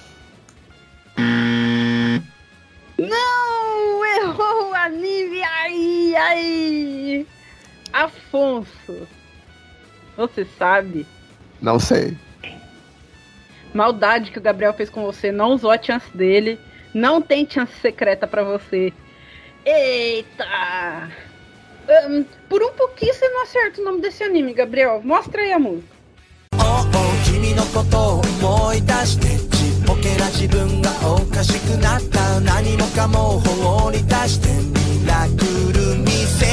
Não! Errou o anime! Aí, aí! Afonso, você sabe? Não sei. Maldade que o Gabriel fez com você, não usou a chance dele, não tem chance secreta pra você. Eita! Ahn, por um pouquinho você não acerta o nome desse anime, Gabriel. Mostra aí a música. 君のことを思い出してちっぽけな自分がおかしくなった何もかも放り出してミラクル見せて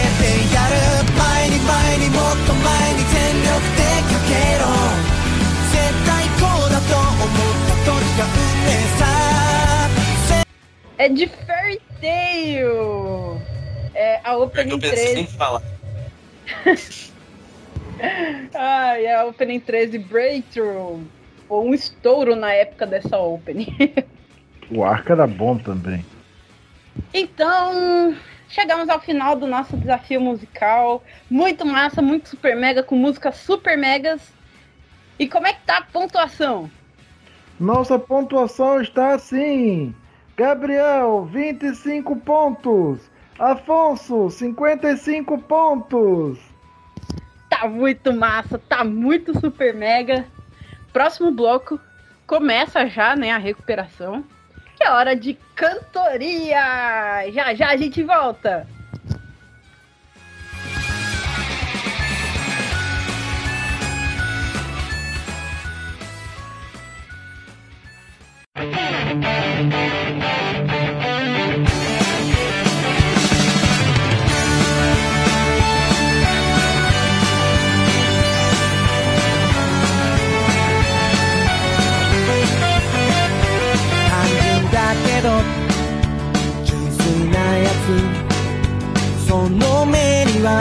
やる前に前にもっと前に全力でかけろ絶対こうだと思った時が運命さ É de Fairy Tail! É a Eu Opening pensei 13. em falar. Ai, é a Opening 13 Breakthrough. Foi um estouro na época dessa Opening. O arco era bom também. Então, chegamos ao final do nosso desafio musical. Muito massa, muito super mega, com músicas super megas. E como é que tá a pontuação? Nossa pontuação está assim: Gabriel, 25 pontos. Afonso, 55 pontos. Tá muito massa, tá muito super mega. Próximo bloco, começa já, né, a recuperação. Que é hora de cantoria! Já já a gente volta! 単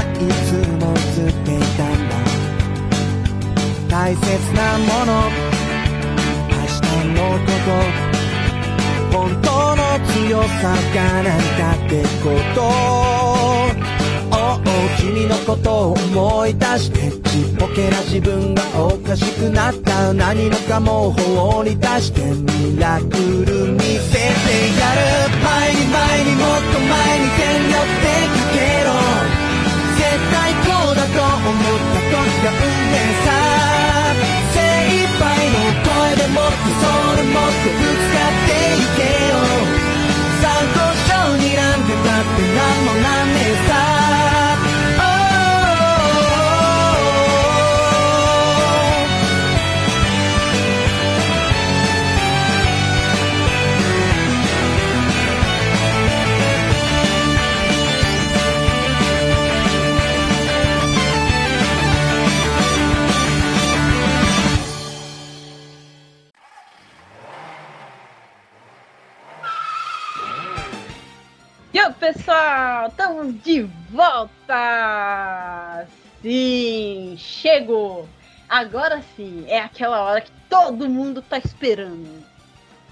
いつも映っていたんだ。大切なもの。明日のこと本当の強さが何かってことおう君のことを思い出してちっぽけな自分がおかしくなった。何もかも放り出して。ミラクル見せてやる。前に前にもっと前に全力で行けろ絶対こうだと思った時が運命さ。精一杯の声でもっとそれもっとぶつかっていけよ。参考書になんてだってなんもなんねえさ。E aí, pessoal, estamos de volta! Sim, chegou! Agora sim, é aquela hora que todo mundo tá esperando.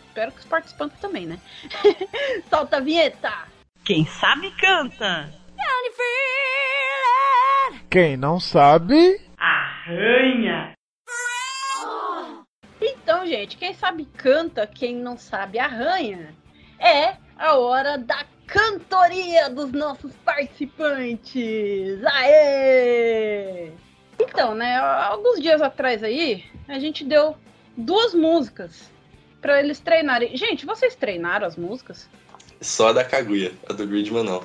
Espero que os participantes também, né? Solta a vinheta! Quem sabe canta. Quem não sabe, Arranha. Então, gente, quem sabe canta, quem não sabe arranha. É a hora da cantoria dos nossos participantes. Aê! Então, né, alguns dias atrás aí, a gente deu duas músicas pra eles treinarem. Gente, vocês treinaram as músicas? Só a da Kaguya, a do Gridman não.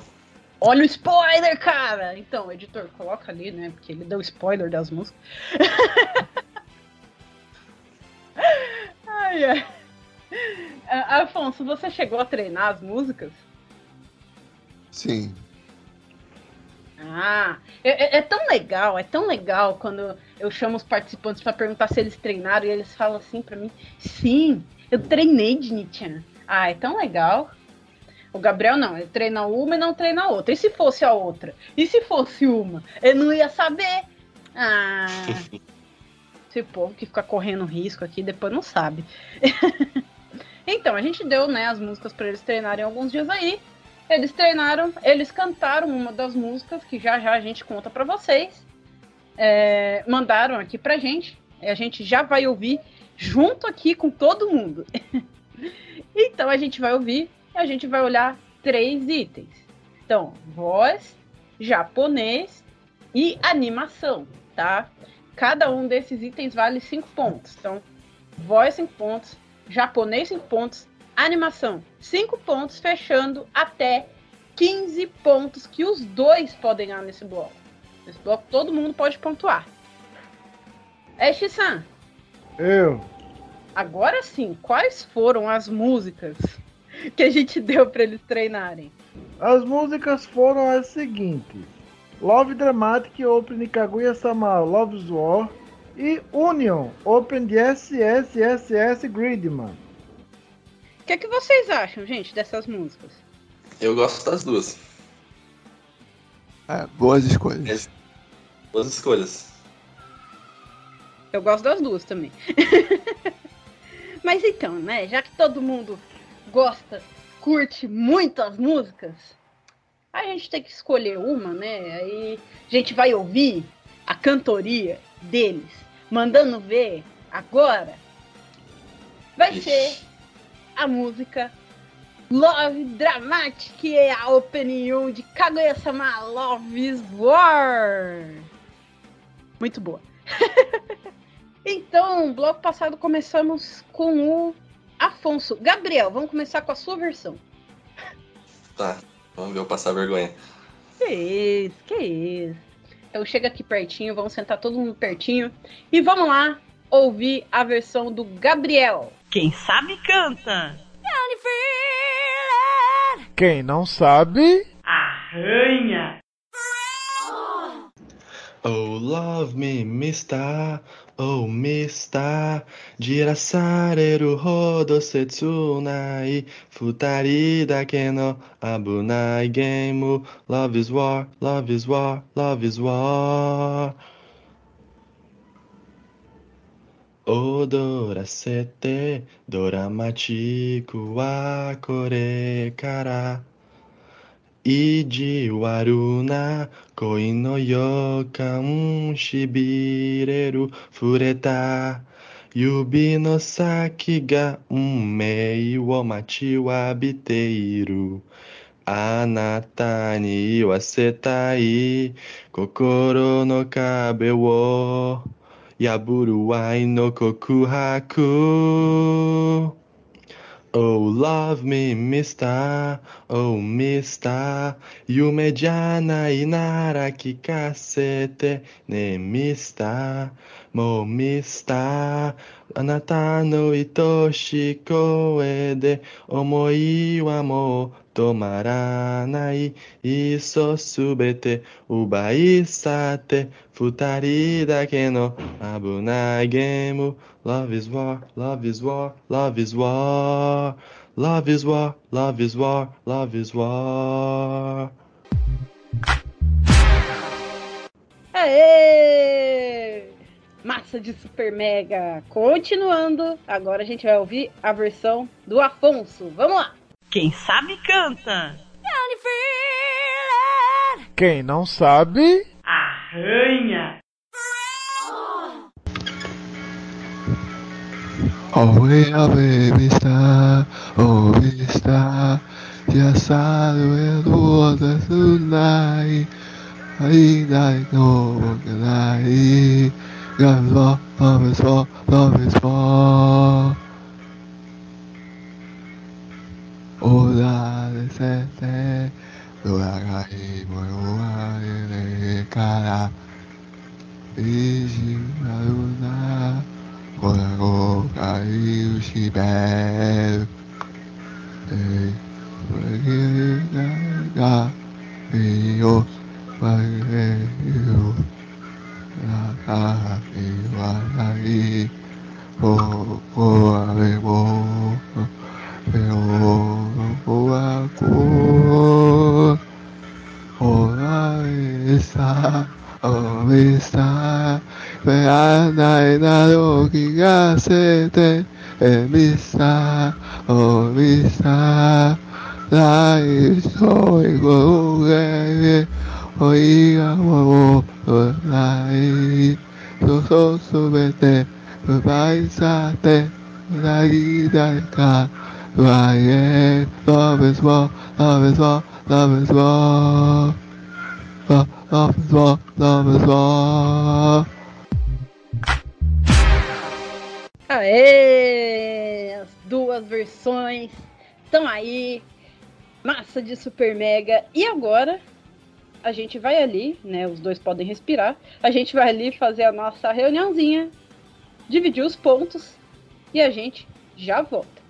Olha o spoiler, cara! Então, editor, coloca ali, né? Porque ele deu spoiler das músicas. ai, ai. Ah, Afonso, você chegou a treinar as músicas? Sim. Ah, é, é- é tão legal, é tão legal quando eu chamo os participantes pra perguntar se eles treinaram e eles falam assim pra mim: sim, eu treinei de Nichan. Ah, é tão legal. O Gabriel não, ele treina uma e não treina a outra. E se fosse a outra? E se fosse uma? Eu não ia saber. Ah, esse povo que fica correndo risco aqui depois não sabe. então, a gente deu né, as músicas pra eles treinarem alguns dias aí. Eles treinaram, eles cantaram uma das músicas que já já a gente conta pra vocês. É, mandaram aqui pra gente. E a gente já vai ouvir junto aqui com todo mundo. então a gente vai ouvir e a gente vai olhar três itens. Então, voz, japonês e animação, tá? Cada um desses itens vale cinco pontos. Então, voz 5 pontos, japonês 5 pontos, animação 5 pontos, fechando até 15 pontos que os dois podem ganhar nesse bloco. Nesse bloco todo mundo pode pontuar. É, Shisan, eu. agora sim, quais foram as músicas que a gente deu pra eles treinarem? As músicas foram as seguintes: Love Dramatic Open Kaguya Sama Love's War e Union Open de SSSS Gridman. O que, é que vocês acham, gente, dessas músicas? Eu gosto das duas. É, boas escolhas. Duas escolhas. Eu gosto das duas também. Mas então, né? Já que todo mundo gosta, curte muito as músicas, a gente tem que escolher uma, né? Aí a gente vai ouvir a cantoria deles, mandando ver agora. Vai Ixi. ser a música Love Dramatic, que é a opening 1 de Kaguya-sama Love is War. Muito boa. Então, bloco passado começamos com o Afonso. Gabriel, vamos começar com a sua versão. Tá, vamos ver eu passar vergonha. Que isso, que isso. Eu chego aqui pertinho, vamos sentar todo mundo pertinho e vamos lá ouvir a versão do Gabriel. Quem sabe canta. Quem não sabe, Arranha. Oh, love me, mister. Mister. Jirasareru hodo setsu nai. Futari dake no abunai game. Love is war, love is war, love is war. Odorasete doramatiku wa kore kara. Ijiwaru na koi no yokan shibireru fureta. Yubi no saki ga unmei wo machi wa biteiru. Anata ni iwasetai kokoro no kabe wo yaburu ai no kokuhaku. Oh, love me, mister. Oh, mister. Yume janai nara kikasete ne mister. Mo mister. Anata no itoshi koe de omoi wa mo tomaranai. Iso subete ubai sate. Futari dake no abunai game. Love is war, love is war, love is war. Love is war, love is war, love is war. Aê! Massa de super mega. Continuando, agora a gente vai ouvir a versão do Afonso. Vamos lá. Quem sabe canta. quem não sabe, Arranha. Ove, ove, vista, oh vista, ya sabe el de tonight. Ainda no night. Love, love, love is war, love is war. Oda de sete, lo haga y mueva de cara. Iji la luna. Korago kai shibel. Ei, ga yo, yo. La ka wa nai. O o ave mo. Pero o a ko. O esa. O esa. Me anda en algo que sete e misa o misa la soy con oiga mo, la i, so so subete, paisate, la guida ka, Ryan, love is war, love is war, love is war, love is war, love is war. Aê! As duas versões estão aí. Massa de super mega. E agora a gente vai ali, né? Os dois podem respirar. A gente vai ali fazer a nossa reuniãozinha, dividir os pontos e a gente já volta.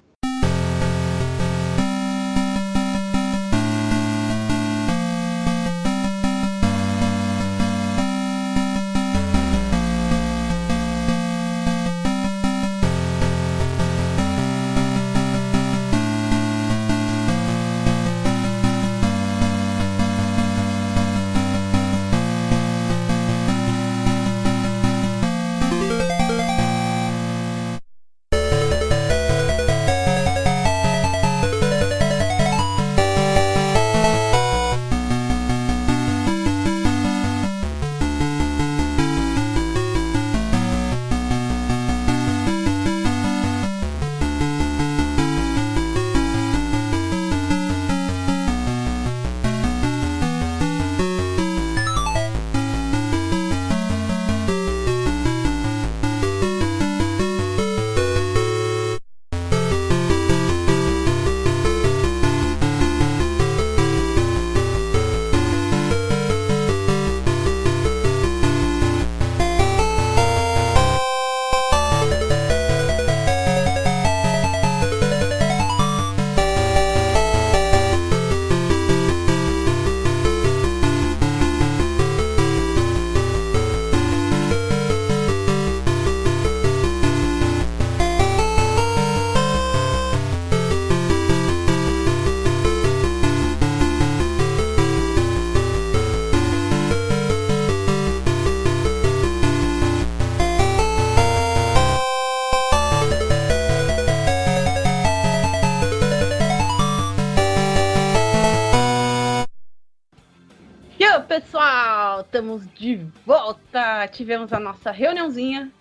Estamos de volta! Tivemos a nossa reuniãozinha.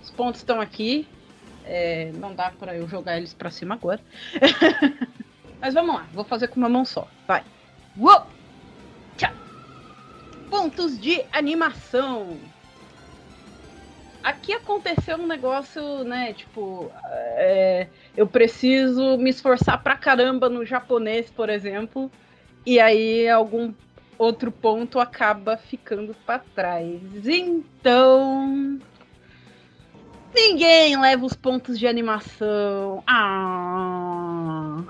Os pontos estão aqui. É, não dá pra eu jogar eles pra cima agora. Mas vamos lá, vou fazer com uma mão só. Vai. Uou! Tchau! Pontos de animação. Aqui aconteceu um negócio, né? Tipo, é, eu preciso me esforçar pra caramba no japonês, por exemplo. E aí algum outro ponto acaba ficando pra trás. Então. Ninguém leva os pontos de animação. Ah.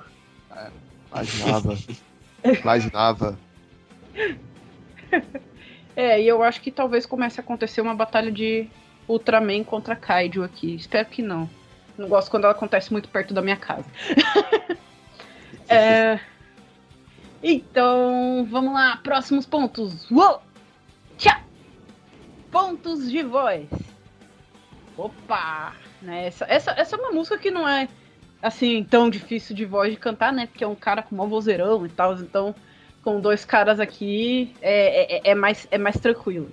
Imaginava. Imaginava. É, e eu acho que talvez comece a acontecer uma batalha de Ultraman contra Kaiju aqui. Espero que não. Não gosto quando ela acontece muito perto da minha casa. É, Então, vamos lá. Próximos pontos. Uou! Tchau! Pontos de voz. Opa! Né, essa, essa, essa é uma música que não é assim tão difícil de voz de cantar, né? Porque é um cara com mó vozeirão e tal. Então, com dois caras aqui é, é, é mais, é mais tranquilo.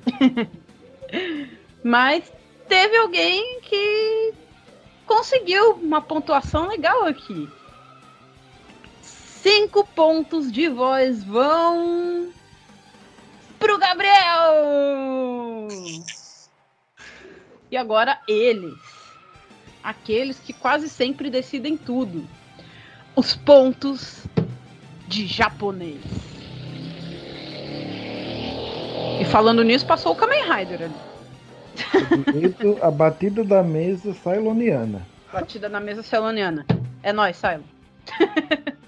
Mas teve alguém que conseguiu uma pontuação legal aqui. Cinco pontos de voz vão pro Gabriel! E agora eles. Aqueles que quase sempre decidem tudo. Os pontos de japonês. E falando nisso, passou o Kamen Rider ali. A batida da mesa sailoniana. Batida na mesa celoniana. É nóis, Silo.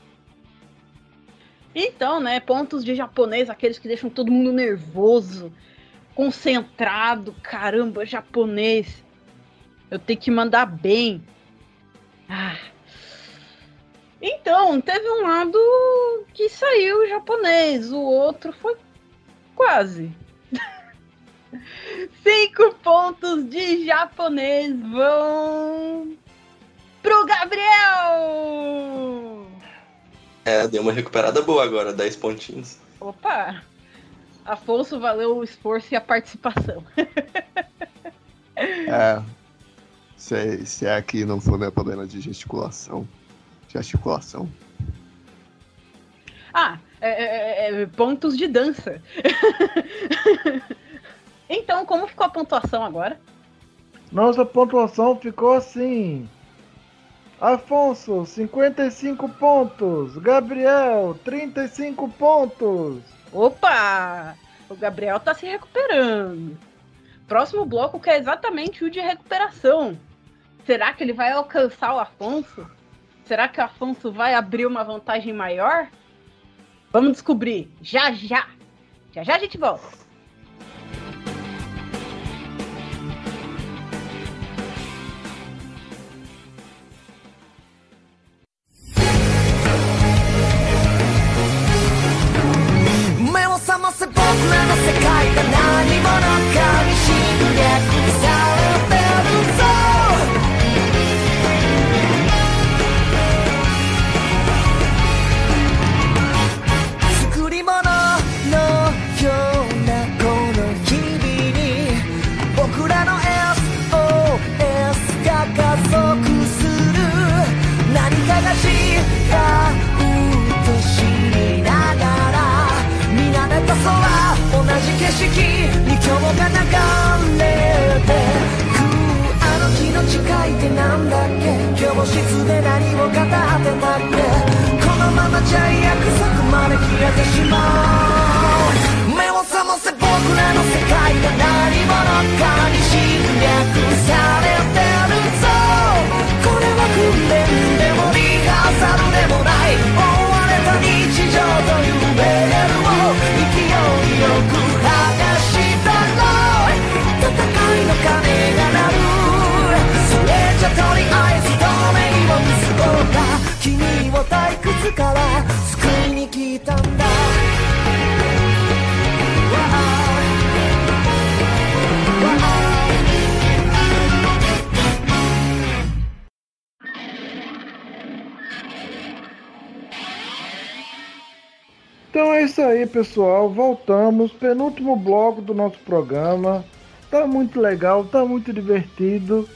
então, né, pontos de japonês, aqueles que deixam todo mundo nervoso, concentrado, caramba, japonês. Eu tenho que mandar bem. Ah. Então, teve um lado que saiu japonês, o outro foi quase. Cinco pontos de japonês vão pro Gabriel! É, deu uma recuperada boa agora, 10 pontinhos. Opa! Afonso, valeu o esforço e a participação. É. Se, se é aqui não for né, problema de gesticulação. Gesticulação. Ah, é, é, é, pontos de dança. então, como ficou a pontuação agora? Nossa pontuação ficou assim. Afonso, 55 pontos. Gabriel, 35 pontos. Opa! O Gabriel tá se recuperando. Próximo bloco que é exatamente o de recuperação. Será que ele vai alcançar o Afonso? Será que o Afonso vai abrir uma vantagem maior? Vamos descobrir já já. Já já a gente volta.「Voltamos. Penúltimo bloco do nosso programa. Tá muito legal, tá muito divertido.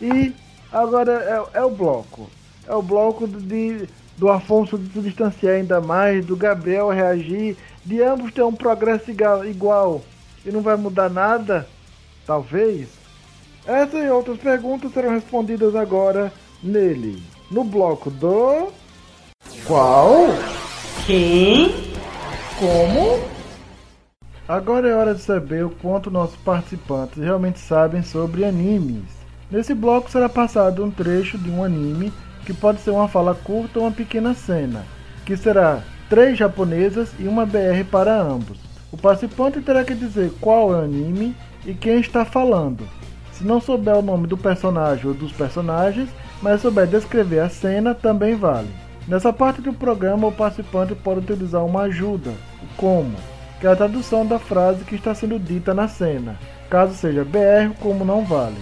E agora é, é o bloco. É o bloco de, do Afonso se distanciar ainda mais, do Gabriel reagir, de ambos ter um progresso igual, igual e não vai mudar nada? Talvez. Essas e outras perguntas serão respondidas agora nele, no bloco do. Qual? Quem? Como? Agora é hora de saber o quanto nossos participantes realmente sabem sobre animes. Nesse bloco será passado um trecho de um anime, que pode ser uma fala curta ou uma pequena cena, que será três japonesas e uma BR para ambos. O participante terá que dizer qual é o anime e quem está falando. Se não souber o nome do personagem ou dos personagens, mas souber descrever a cena, também vale. Nessa parte do programa, o participante pode utilizar uma ajuda, como, que é a tradução da frase que está sendo dita na cena. Caso seja BR, como não vale.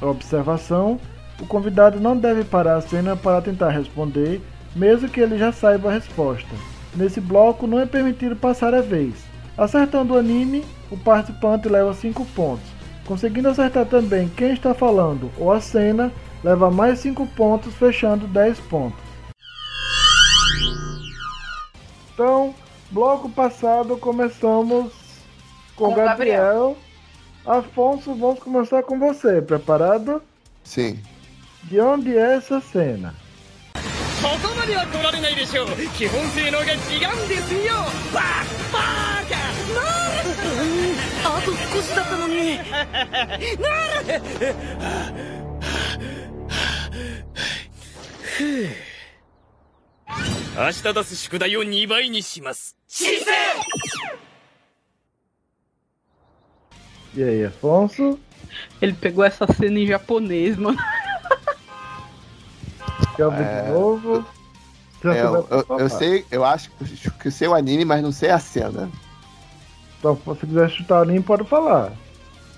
Observação: o convidado não deve parar a cena para tentar responder, mesmo que ele já saiba a resposta. Nesse bloco, não é permitido passar a vez. Acertando o anime, o participante leva 5 pontos. Conseguindo acertar também quem está falando ou a cena, leva mais 5 pontos, fechando 10 pontos. Então, bloco passado começamos com, Com Gabriel. Afonso, vamos começar com você. Preparado? Sim. De onde é essa cena? ここまでは来られないでしょう基本性能が違うんですよバッバーカなるあと少しだったのになるふう 明日出す宿題を2倍にします申請 E aí, Afonso? Ele pegou essa cena em japonês, mano. Quer ouvir É, de novo? Se É, já eu, souber, eu, pode eu falar. sei, eu acho que- que sei o anime, mas não sei a cena. Então, se você quiser chutar o anime, pode falar.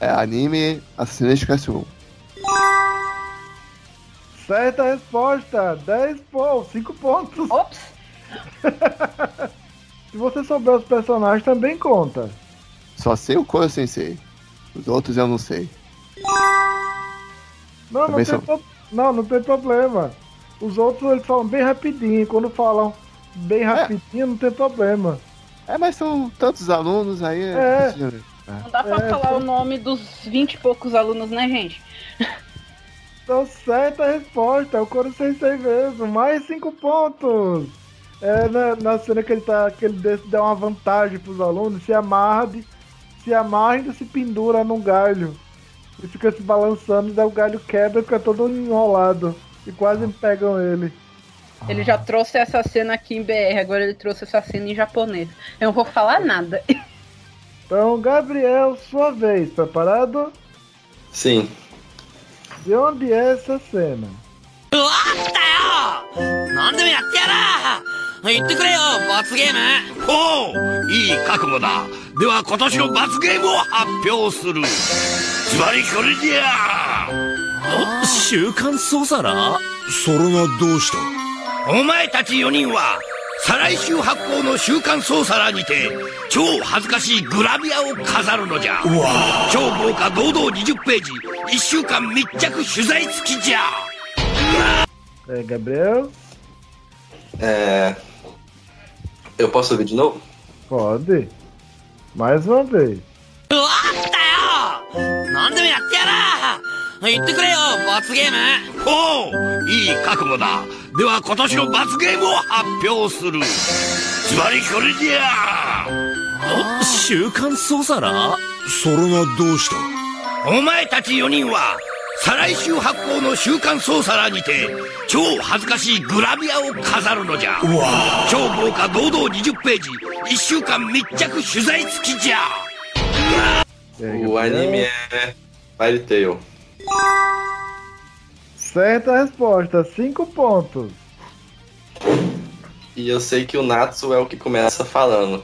É anime Assassin's Creed 1. Certa resposta! 10 pontos, 5 pontos. Ops! Se você souber os personagens, também conta. Só sei o Koro Sensei. Os outros eu não sei. Não, não tem, são- pro- não, não tem problema. Os outros eles falam bem rapidinho. Quando falam bem rapidinho, não tem problema. É, mas são tantos alunos aí. É. Não dá pra É, falar o nome dos 20 e poucos alunos, né, gente? Então, certa resposta. É o Coro Sensei mesmo. Mais 5 pontos. É na, na cena que ele tá. que ele desse- dá uma vantagem pros alunos, se amarra, de, se amarra e ainda se pendura num galho. E fica se balançando, e daí o galho quebra e fica todo enrolado. E quase pegam ele. Ele já trouxe essa cena aqui em BR, agora ele trouxe essa cena em japonês. Eu não vou falar nada. Então, Gabriel, sua vez. Preparado? Sim. De onde é essa cena? 何でもやってやら。言ってくれよ罰ゲーム。おういい覚悟だ。では今年の罰ゲームを発表する。ズバリこれじゃ。週刊ソーサラそれがどうした？お前たち4人は再来週発行の週刊ソーサラーにて超恥ずかしいグラビアを飾るのじゃ超豪華堂々20ページ1週間密着取材付きじゃ É, Gabriel? É... Eu posso ouvir de novo? Pode. Mais uma vez. あったよ何でもやってやら言ってくれよ罰ゲーム。おういい覚悟だ。では今年の罰ゲームを発表する。ズバリこれじゃ。週刊ソーサラそれがどうした？お前たち4人は再来週発行の週刊ソーサラーにて超恥ずかしいグラビアを飾るのじゃ。超豪華堂々20ページ1週間密着取材付きじゃ。E O anime é Fairy Tail. Certa resposta, 5 pontos. E eu sei que o Natsu é o que começa falando.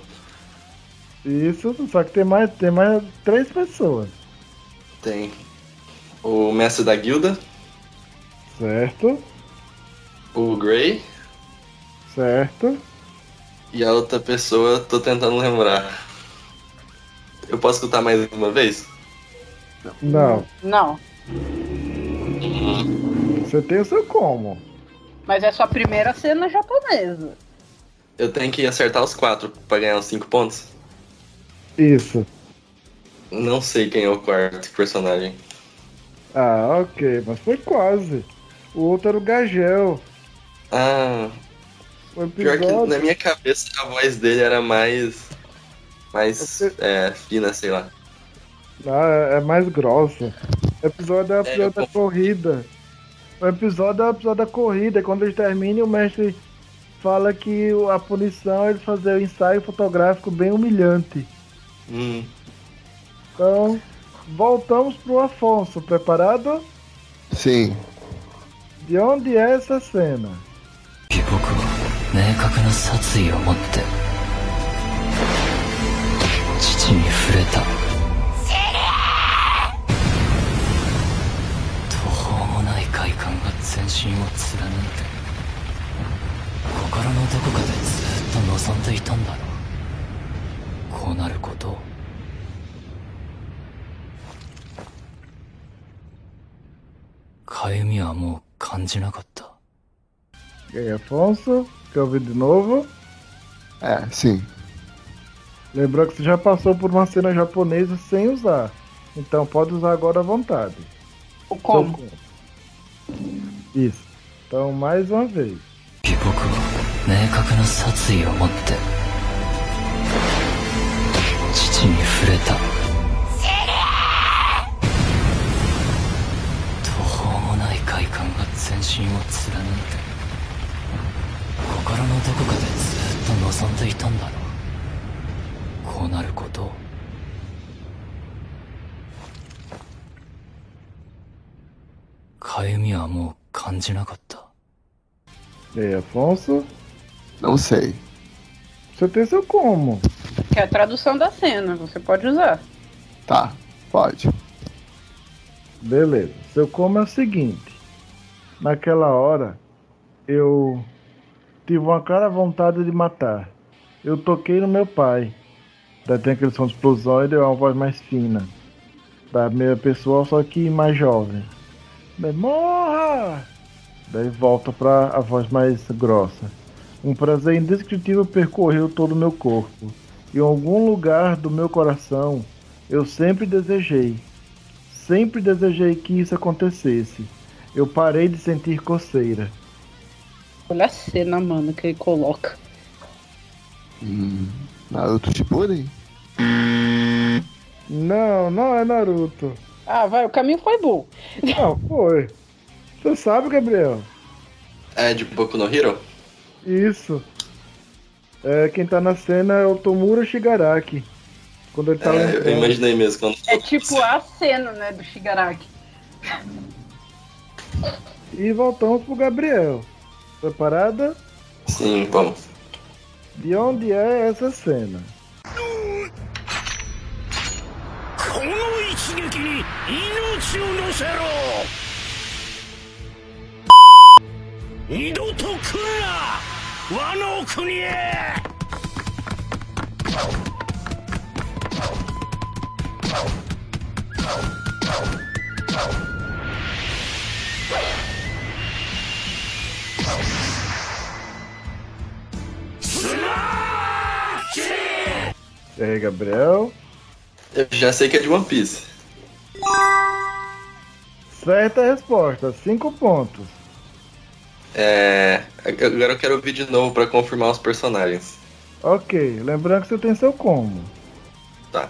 Isso, só que tem mais, tem mais três pessoas. Tem o mestre da guilda, Certo, o Gray, certo. E a outra pessoa, tô tentando lembrar. Eu posso escutar mais uma vez? Não. Não. Você tem o seu como. Mas é sua primeira cena japonesa. Eu tenho que acertar os quatro pra ganhar os cinco pontos? Isso. Não sei quem é o quarto personagem. Ah, ok, mas foi quase. O outro era o Gagel. Ah, O pior que episódio. na minha cabeça a voz dele era mais. Mais Você- é, fina, sei lá. Ah, é mais grossa. O episódio é o episódio eu da confundi. corrida. O episódio é o episódio da corrida. e Quando eles terminam, o mestre fala que o- a punição é eles fazer o ensaio fotográfico bem humilhante. Hum, Então, voltamos pro Afonso. Preparado? Sim. De onde é essa cena? 僕は明確な殺意を持って父に触れた 全身を貫いて心のどこかでずっと望んでいたんだろうこうなることをかゆみはもう感じなかった E aí, Afonso? Quer ouvir de novo? É, sim. Lembrando que você já passou por uma cena japonesa sem usar. Então pode usar agora à vontade. O como? Isso. Então, mais 明確な殺意を持って父に触れた。途方もない快感が全身を貫いて心のどこかでずっと望んでいたんだろう。こうなることを。かゆみはもう感じなかった E aí, Afonso? Não sei. Você tem seu como? Que é a tradução da cena, você pode usar. Tá, pode. Beleza. Seu como é o seguinte. Naquela hora, eu tive uma clara vontade de matar. Eu toquei no meu pai. Daí tem aquele som de explosão e deu uma voz mais fina. Da primeira pessoa, só que mais jovem. Daí, morra! Daí volta pra a voz mais grossa. Um prazer indescritível percorreu todo o meu corpo. Em algum lugar do meu coração, eu sempre desejei Sempre desejei que isso acontecesse. Eu parei de sentir coceira. Olha a cena, mano, que ele coloca. Hum, Naruto Shippuden? Não, não é Naruto. Ah, vai, o caminho foi bom. Não, foi. Você sabe, Gabriel? é de Boku no Hero? Isso. É, quem tá na cena é o Tomura Shigaraki. Quando ele tá É, eu lembrando. imaginei mesmo quando. É tipo a cena, né, do Shigaraki. E voltamos pro Gabriel. Preparada? Sim, vamos. De onde é essa cena? この一撃に命を乗せろ 二度と来るな和の国へ E aí, Gabriel? Eu já sei que é de One Piece. Certa resposta, cinco pontos. É. Agora eu quero ouvir de novo pra confirmar os personagens. Ok, lembrando que você tem seu como. Tá.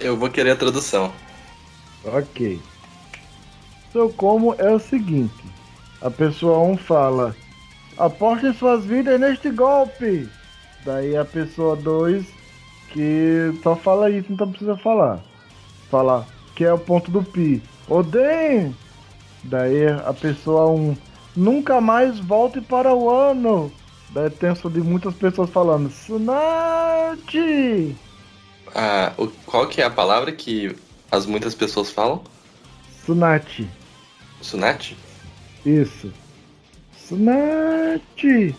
Eu vou querer a tradução. Ok. Seu como é o seguinte: a pessoa 1 fala, aposte suas vidas neste golpe. Daí a pessoa 2 que só fala isso, então precisa falar. Falar que é o ponto do pi. Odeiem! Daí a pessoa 1 um, nunca mais volte para o ano. Daí tem o som de muitas pessoas falando Sunati! Ah, o, qual que é a palavra que as muitas pessoas falam? Sunati. Sunat? Isso. Sunati!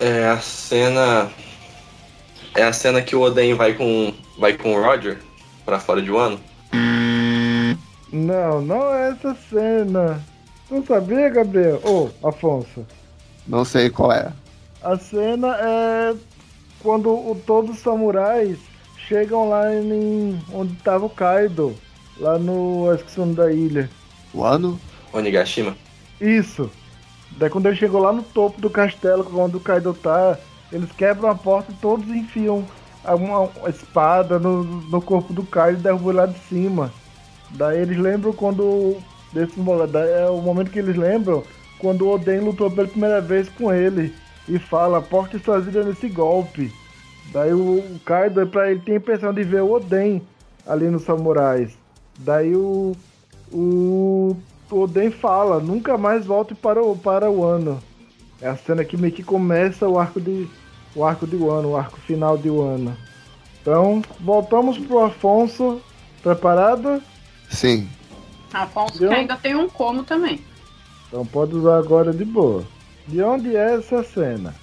É a cena. É a cena que o Oden vai com. vai com o Roger pra fora de Wano. Não, não é essa cena. Não sabia, Gabriel? Ô, Afonso. Não sei qual é. A cena é quando o, todos os samurais chegam lá em onde tava o Kaido. Lá no. Eu esqueci o nome da ilha. O ano? Onigashima. Isso. Daí quando ele chegou lá no topo do castelo, onde o Kaido tá, eles quebram a porta e todos enfiam uma, uma espada no, no corpo do Kaido e derrubam ele lá de cima. Daí eles lembram quando. Desse, daí é o momento que eles lembram quando o Oden lutou pela primeira vez com ele e fala, porte suas vidas nesse golpe. Daí o, Kaido, pra ele, tem a impressão de ver o Oden ali nos samurais. Daí o, o, o Oden fala, nunca mais volte para o, para o ano. É a cena que meio que começa o arco de o arco de Wano, o arco final de Wano. Então, voltamos pro Afonso. Preparado? Sim. Afonso Deu? que ainda tem um como também. Então pode usar agora de boa. De onde é essa cena?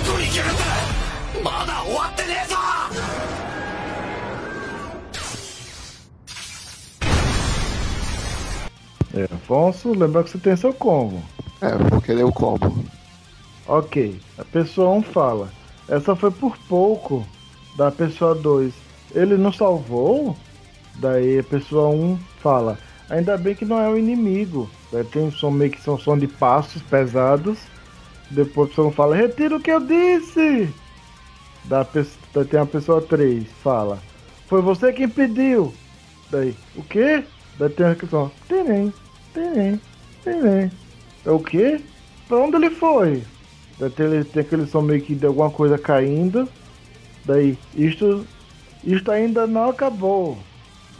けてくれたそういうことなら何どこに行きやがったまだ終わってねえぞ É, Afonso, lembra que você tem seu combo. É, eu vou querer o combo. Ok, a pessoa 1 fala. Essa foi por pouco da pessoa 2. Ele não salvou? Daí a pessoa 1 fala. Ainda bem que não é o inimigo. Daí tem um som meio que são som de passos pesados. Depois a pessoa 1 fala, retira o que eu disse! Da pessoa, tem a pessoa 3, fala. Foi você quem pediu! Daí, o quê? Daí tem a tem tem tem É o quê? Pra onde ele foi? Daí tem, tem aquele som meio que de alguma coisa caindo. Daí, isto, isto ainda não acabou.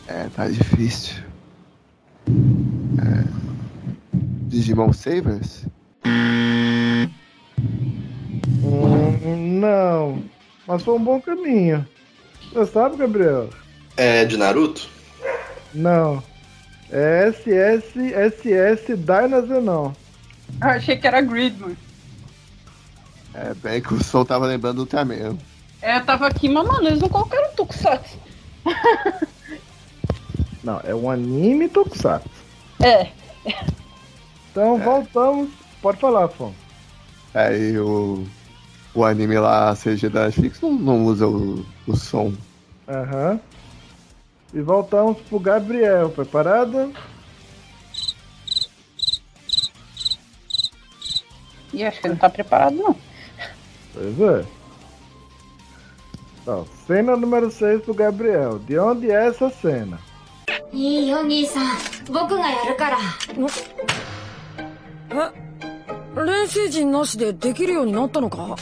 É, tá difícil. É... Digimon Savers? Não, mas foi um bom caminho. Você sabe, Gabriel? É de Naruto? Não. É SS, SS. Eu achei que era Gridman. É, bem que o som tava lembrando do Ultraman. É, eu tava aqui, mas mano, eles não colocaram Tokusatsu. Não, é um anime Tokusatsu. É, Então voltamos. Pode falar, Afonso. Aí o, o anime lá, CG da Netflix, não, não usa o, o som. Aham. Uhum. E voltamos pro Gabriel, preparado? E acho que ele não tá preparado não. Pois é. Então, cena número 6 pro Gabriel. De onde é essa cena? Ih, o Nisa, eu vou fazer. 練習人なしでできるようになったのか？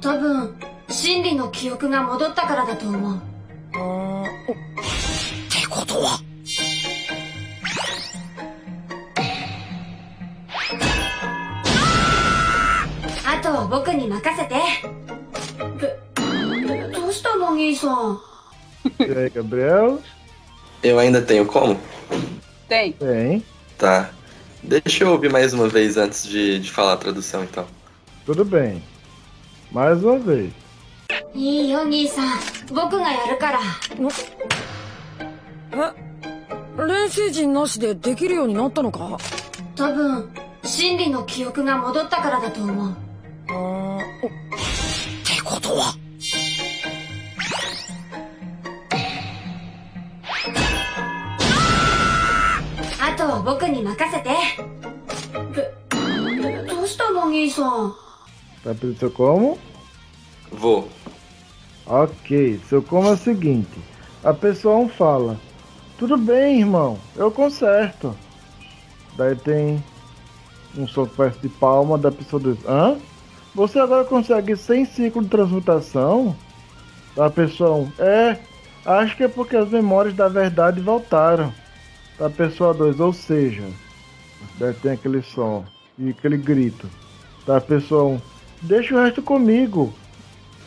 多分真理の記憶が戻ったからだと思うってことは？あとは僕に任せてどどうしたの兄さん？E aí, Gabriel? Eu ainda tenho como? Tem. Tem. Tá. Deixa eu ouvir mais uma vez antes de, de falar a tradução, então. Tudo bem. Mais uma vez. いいよ兄さん僕がやるからえ練習時なしでできるようになったのか多分真理の記憶が戻ったからだと思うあってことは あとは僕に任せてどどうしたの兄さん Tá pedindo seu como? Vou. Ok, seu como é o seguinte: a pessoa 1 fala, tudo bem, irmão, eu conserto. Daí tem um sopro de palma da pessoa 2, hã? Você agora consegue sem ciclo de transmutação? Da pessoa 1, é, acho que é porque as memórias da verdade voltaram. Da pessoa 2, ou seja, daí tem aquele som e aquele grito. Da pessoa 1, deixa o resto comigo.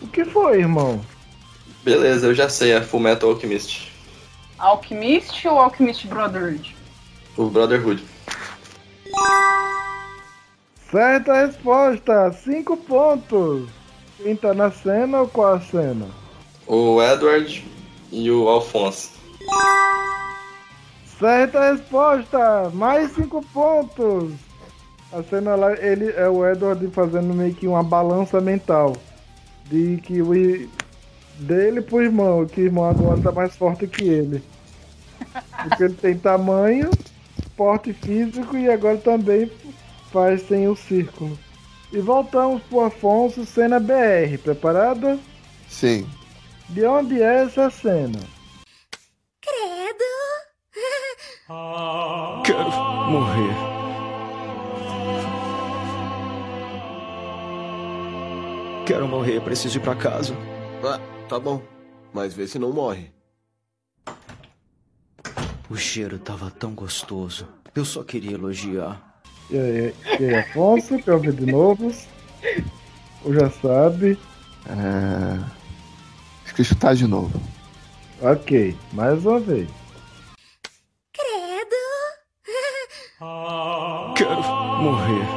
O que foi, irmão? Beleza, eu já sei, é Full Metal Alchemist. Alchemist ou Alchemist Brotherhood? O Brotherhood. Certa resposta! 5 pontos! Quem tá na cena ou qual a cena? O Edward e o Alphonse. Certa resposta! Mais 5 pontos! A cena lá, ele é o Edward fazendo meio que uma balança mental. De que o dele pro irmão, que o irmão agora tá mais forte que ele. Porque ele tem tamanho, porte físico e agora também faz sem o círculo. E voltamos pro Afonso, cena BR. Preparada? Sim. De onde é essa cena? Quero morrer. Quero morrer, preciso ir pra casa. Ah, tá bom. Mas vê se não morre. O cheiro tava tão gostoso. Eu só queria elogiar. E aí, e aí Afonso, quer ouvir de novo? Ou já sabe? É... Acho que chutar de novo. Ok, mais uma vez. Quero morrer.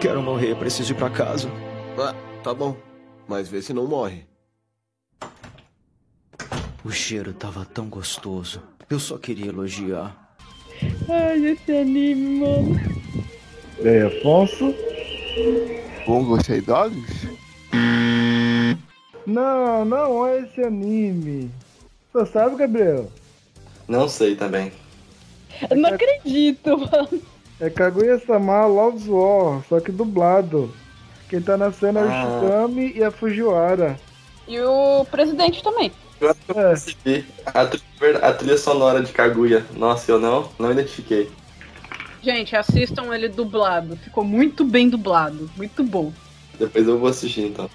Quero morrer, preciso ir pra casa. Ah, tá bom. Mas vê se não morre. O cheiro tava tão gostoso. Eu só queria elogiar. Ai, esse anime, mano. E aí, Afonso? Bongos Dogs? Não, não é esse anime. Você sabe, Gabriel? Não sei também. Eu não acredito, mano. É Kaguya-sama Love's War, só que dublado. Quem tá na cena é o Ah. Shikami e a Fujiwara. E o presidente também. Agora que eu É. percebi a, tri- a trilha sonora de Kaguya. Nossa, eu não, não identifiquei. Gente, assistam ele dublado. Ficou muito bem dublado. Muito bom. Depois eu vou assistir então.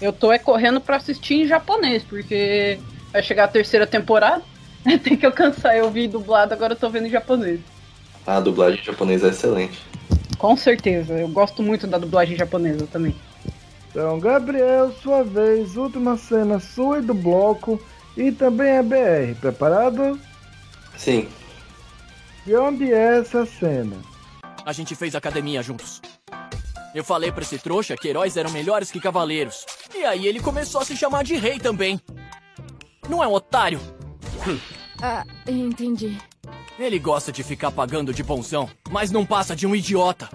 Eu tô é correndo pra assistir em japonês, porque vai chegar a terceira temporada. Tem que alcançar. Eu vi dublado, agora eu tô vendo em japonês. A dublagem japonesa é excelente. Com certeza. Eu gosto muito da dublagem japonesa também. Então, Gabriel, sua vez, última cena sua e do bloco. E também é BR. Preparado? Sim. De onde é essa cena? A gente fez academia juntos. Eu falei pra esse trouxa que heróis eram melhores que cavaleiros. E aí ele começou a se chamar de rei também. Não é um otário? Ah, entendi. Ele gosta de ficar pagando de bonzão, mas não passa de um idiota.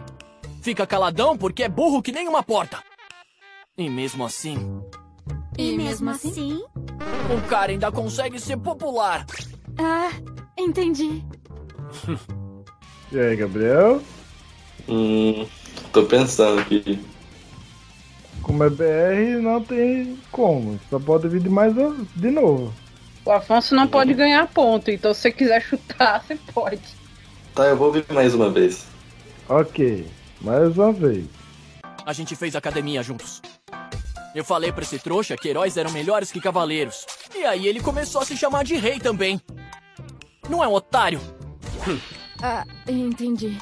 Fica caladão porque é burro que nem uma porta. E mesmo assim, E mesmo assim? o cara ainda consegue ser popular. Ah, entendi. E aí, Gabriel? Hum, tô pensando aqui. Como é BR, não tem como. Só pode vir de mais um- de novo. O Afonso não pode ganhar ponto, então se você quiser chutar, você pode. Tá, eu vou ouvir mais uma vez. Ok, mais uma vez. A gente fez academia juntos. Eu falei pra esse trouxa que heróis eram melhores que cavaleiros. E aí ele começou a se chamar de rei também. Não é um otário? Ah, entendi.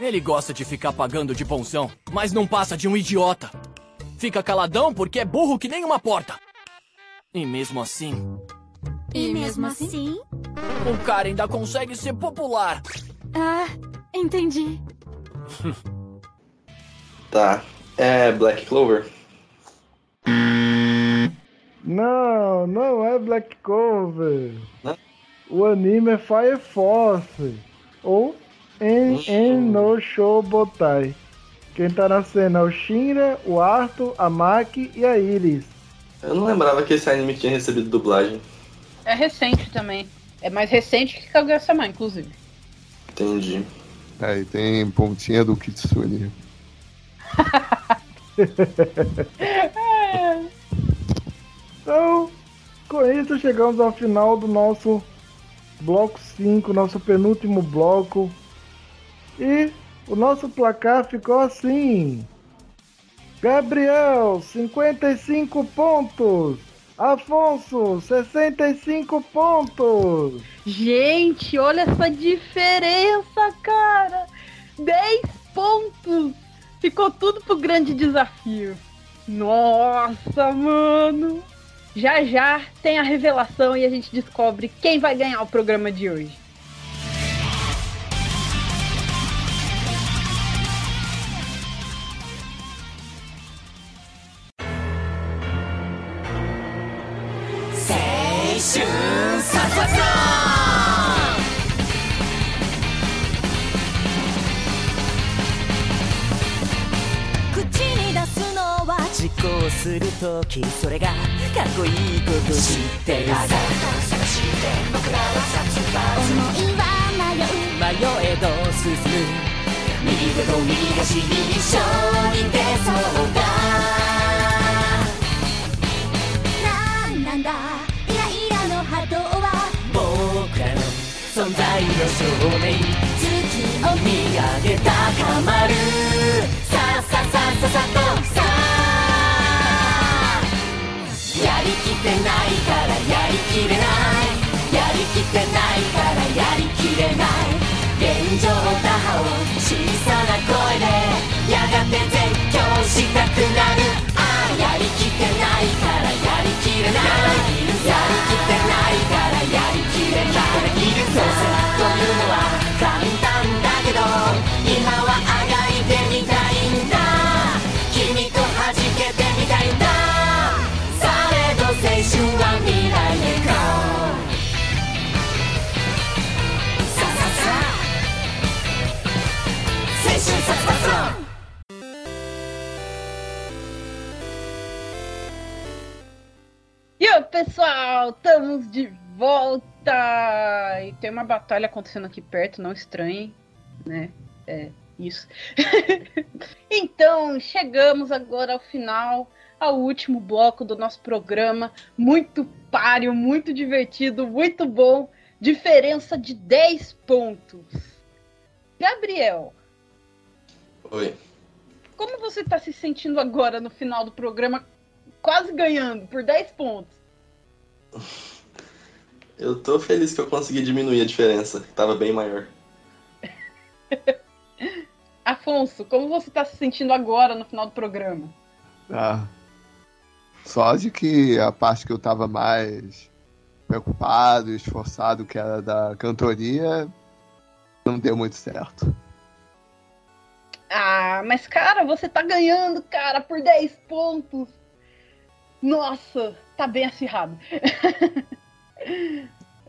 Ele gosta de ficar pagando de bonzão, mas não passa de um idiota. Fica caladão porque é burro que nem uma porta. E mesmo assim, E mesmo assim? o cara ainda consegue ser popular. Ah, entendi. Tá. É Black Clover? Não, não é Black Cover. O anime é Fire Force. Ou En, en no Shobotai. Quem tá na cena é o Shinra, o Arthur, a Maki e a Iris. Eu não lembrava que esse anime tinha recebido dublagem. É recente também. É mais recente que Kaguya-sama, inclusive. Entendi. Aí tem pontinha do Kitsune. Então, com isso chegamos ao final do nosso bloco 5, nosso penúltimo bloco. E o nosso placar ficou assim. Gabriel, 55 pontos. Afonso, 65 pontos. Gente, olha essa diferença, cara! 10 pontos! Ficou tudo pro grande desafio. Nossa, mano! Já já tem a revelação e a gente descobre quem vai ganhar o programa de hoje.「口に出すのは実行するときそれがかっこいいこと知ってるさ思いは迷う迷えど進む右手と右足に一緒に出そうだなんなんだ存在の証明月を見上げ高まる。さあさあさあさあさとさあ。やりきってないからやりきれない。やりきってないからやりきれない。Pessoal, estamos de volta! E tem uma batalha acontecendo aqui perto, não estranhe, né? É isso. então, chegamos agora ao final, ao último bloco do nosso programa. Muito páreo, muito divertido, muito bom. Diferença de 10 pontos. Gabriel, Oi. como você está se sentindo agora no final do programa, quase ganhando por 10 pontos? Eu tô feliz que eu consegui diminuir a diferença, que tava bem maior. Afonso, como você está se sentindo agora no final do programa? Ah. Só de que a parte que eu tava mais preocupado, esforçado, que era da cantoria, não deu muito certo. Ah, mas cara, você tá ganhando, cara, por 10 pontos. Nossa, tá bem acirrado.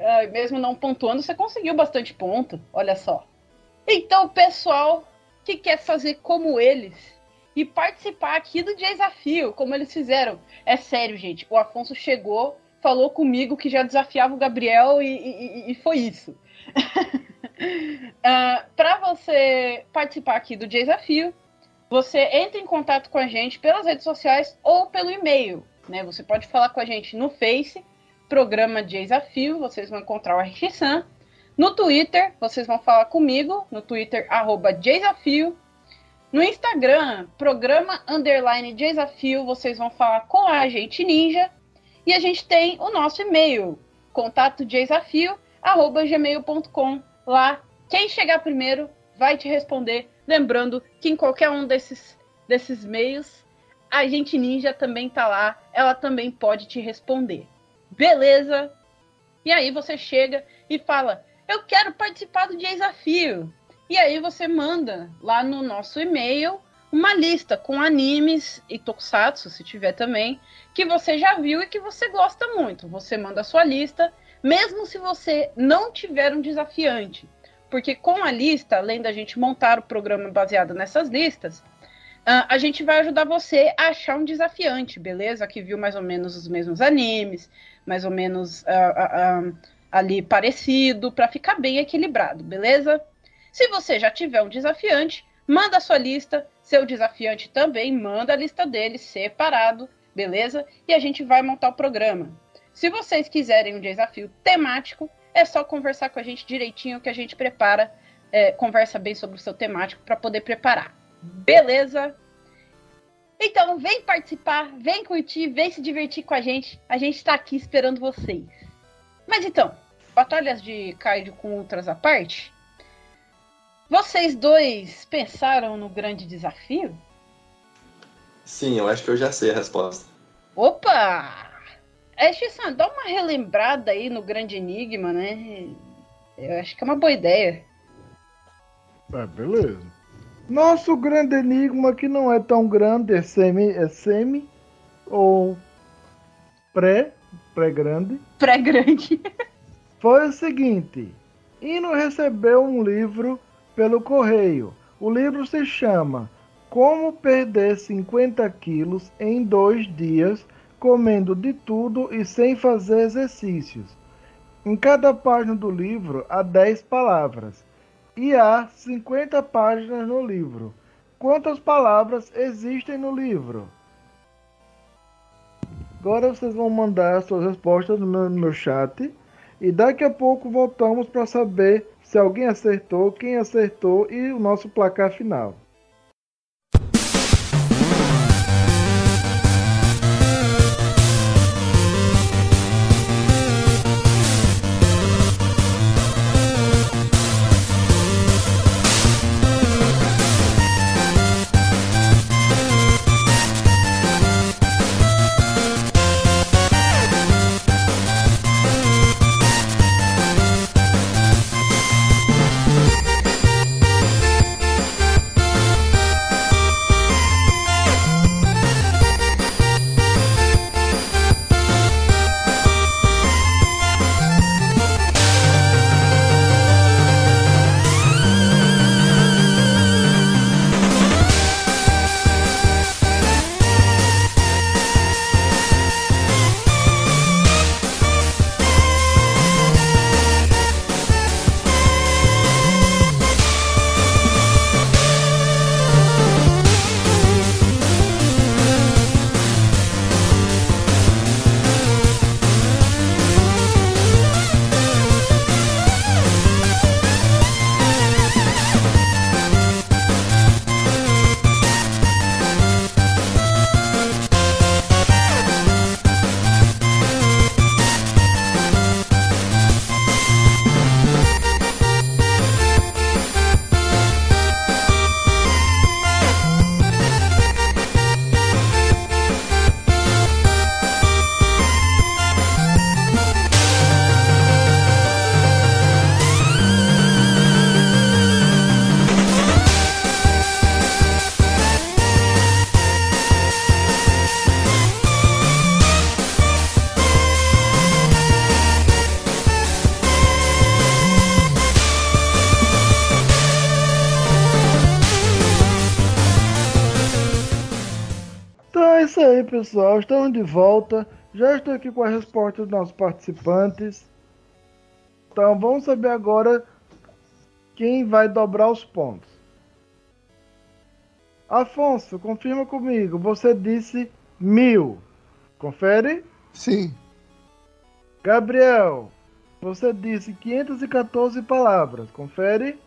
Ah, mesmo não pontuando, você conseguiu bastante ponto, olha só. Então, pessoal que quer fazer como eles e participar aqui do desafio, como eles fizeram. É sério, gente. O Afonso chegou, falou comigo que já desafiava o Gabriel e, e- e foi isso. para você participar aqui do desafio, você entra em contato com a gente pelas redes sociais ou pelo e-mail. Né? Você pode falar com a gente no Face, programa Desafio, vocês vão encontrar o RxSan. No Twitter, vocês vão falar comigo, no Twitter, arroba Desafio. No Instagram, programa underline Desafio, vocês vão falar com a Agente Ninja. E a gente tem o nosso e-mail, contato desafio, arroba gmail.com. Lá, quem chegar primeiro vai te responder. Lembrando que em qualquer um desses, desses meios, a gente ninja também tá lá, ela também pode te responder. Beleza? E aí você chega e fala: "Eu quero participar do desafio". E aí você manda lá no nosso e-mail uma lista com animes e tokusatsu, se tiver também, que você já viu e que você gosta muito. Você manda a sua lista, mesmo se você não tiver um desafiante. Porque com a lista, além da gente montar o programa baseado nessas listas, a gente vai ajudar você a achar um desafiante, beleza? Que viu mais ou menos os mesmos animes, mais ou menos uh, uh, ali parecido, para ficar bem equilibrado, beleza? Se você já tiver um desafiante, manda a sua lista, seu desafiante também manda a lista dele separado, beleza? E a gente vai montar o programa. Se vocês quiserem um desafio temático, é só conversar com a gente direitinho que a gente prepara, é, conversa bem sobre o seu temático para poder preparar. Beleza? Então, vem participar, vem curtir, vem se divertir com a gente. A gente está aqui esperando vocês. Mas então, batalhas de Kaido com outras à parte, vocês dois pensaram no grande desafio? Sim, eu acho que eu já sei a resposta. Opa! É, Xissan, dá uma relembrada aí no grande enigma, né? Eu acho que é uma boa ideia. É, beleza. Nosso grande enigma, que não é tão grande, é semi, é semi ou pré, pré-grande. Pré-grande. Foi o seguinte: Ino recebeu um livro pelo correio. O livro se chama Como Perder 50 Quilos em Dois Dias, Comendo de Tudo e Sem Fazer Exercícios. Em cada página do livro há 10 palavras e há 50 páginas no livro. Quantas palavras existem no livro? Agora vocês vão mandar suas respostas no meu, no meu chat. E daqui a pouco voltamos para saber se alguém acertou, quem acertou e o nosso placar final. Isso aí, pessoal. Estamos de volta. Já estou aqui com a resposta dos nossos participantes. Então vamos saber agora quem vai dobrar os pontos. Afonso, confirma comigo. Você disse mil. Confere? Sim. Gabriel, você disse 514 palavras. Confere?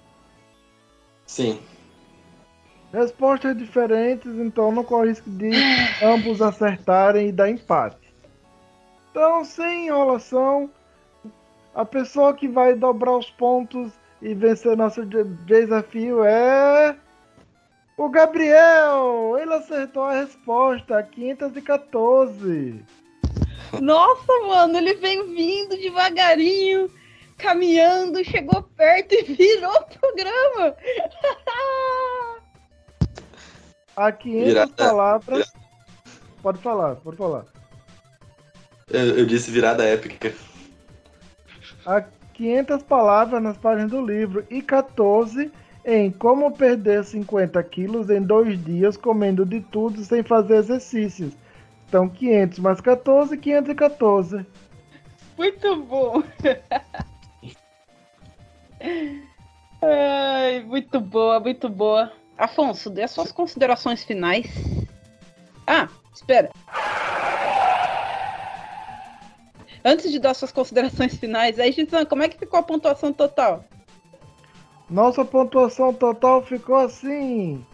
Sim. Respostas diferentes, então não corre risco de ambos acertarem e dar empate. Então, sem enrolação, a pessoa que vai dobrar os pontos e vencer nosso de- desafio é. O Gabriel, ele acertou a resposta, 514. Nossa, mano, ele veio vindo devagarinho, caminhando, chegou perto e virou o programa. A 500 Virada. palavras. Pode falar, pode falar. Eu, eu disse virada épica. Há 500 palavras nas páginas do livro e 14 em Como Perder 50 quilos em dois dias comendo de tudo sem fazer exercícios. Então 500 mais 14, 514. Muito bom. Ai, muito boa, muito boa. Afonso, dê as suas considerações finais. Ah, espera. Antes de dar suas considerações finais, aí, Gisana, como é que ficou a pontuação total? Nossa pontuação total ficou assim.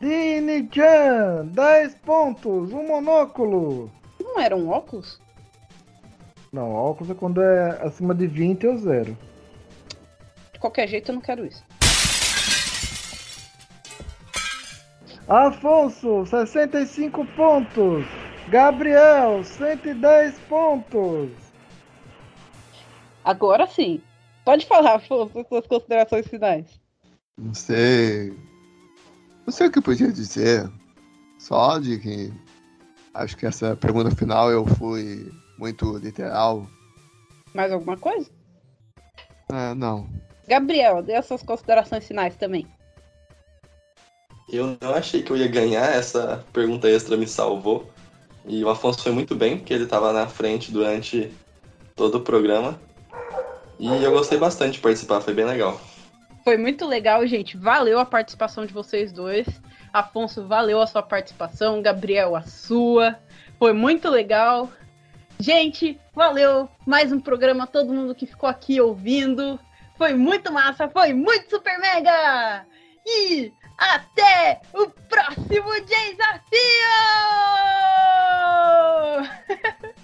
Dini-chan, 10 pontos, um monóculo. Não era um óculos? Não, óculos é quando é acima de 20 ou zero. De qualquer jeito, eu não quero isso. Afonso, 65 pontos. Gabriel, 110 pontos. Agora sim. Pode falar, Afonso, as suas considerações finais. Não sei. Não sei o que eu podia dizer. Só de que acho que essa pergunta final eu fui muito literal. Mais alguma coisa? É, não. Gabriel, dê as suas considerações finais também. Eu não achei que eu ia ganhar, essa pergunta extra me salvou. E o Afonso foi muito bem, porque ele estava na frente durante todo o programa. E eu gostei bastante de participar, foi bem legal. Foi muito legal, gente. Valeu a participação de vocês dois. Afonso, valeu a sua participação. Gabriel, a sua. Foi muito legal. Gente, valeu. Mais um programa. Todo mundo que ficou aqui ouvindo. Foi muito massa. Foi muito super mega. E até o próximo desafio!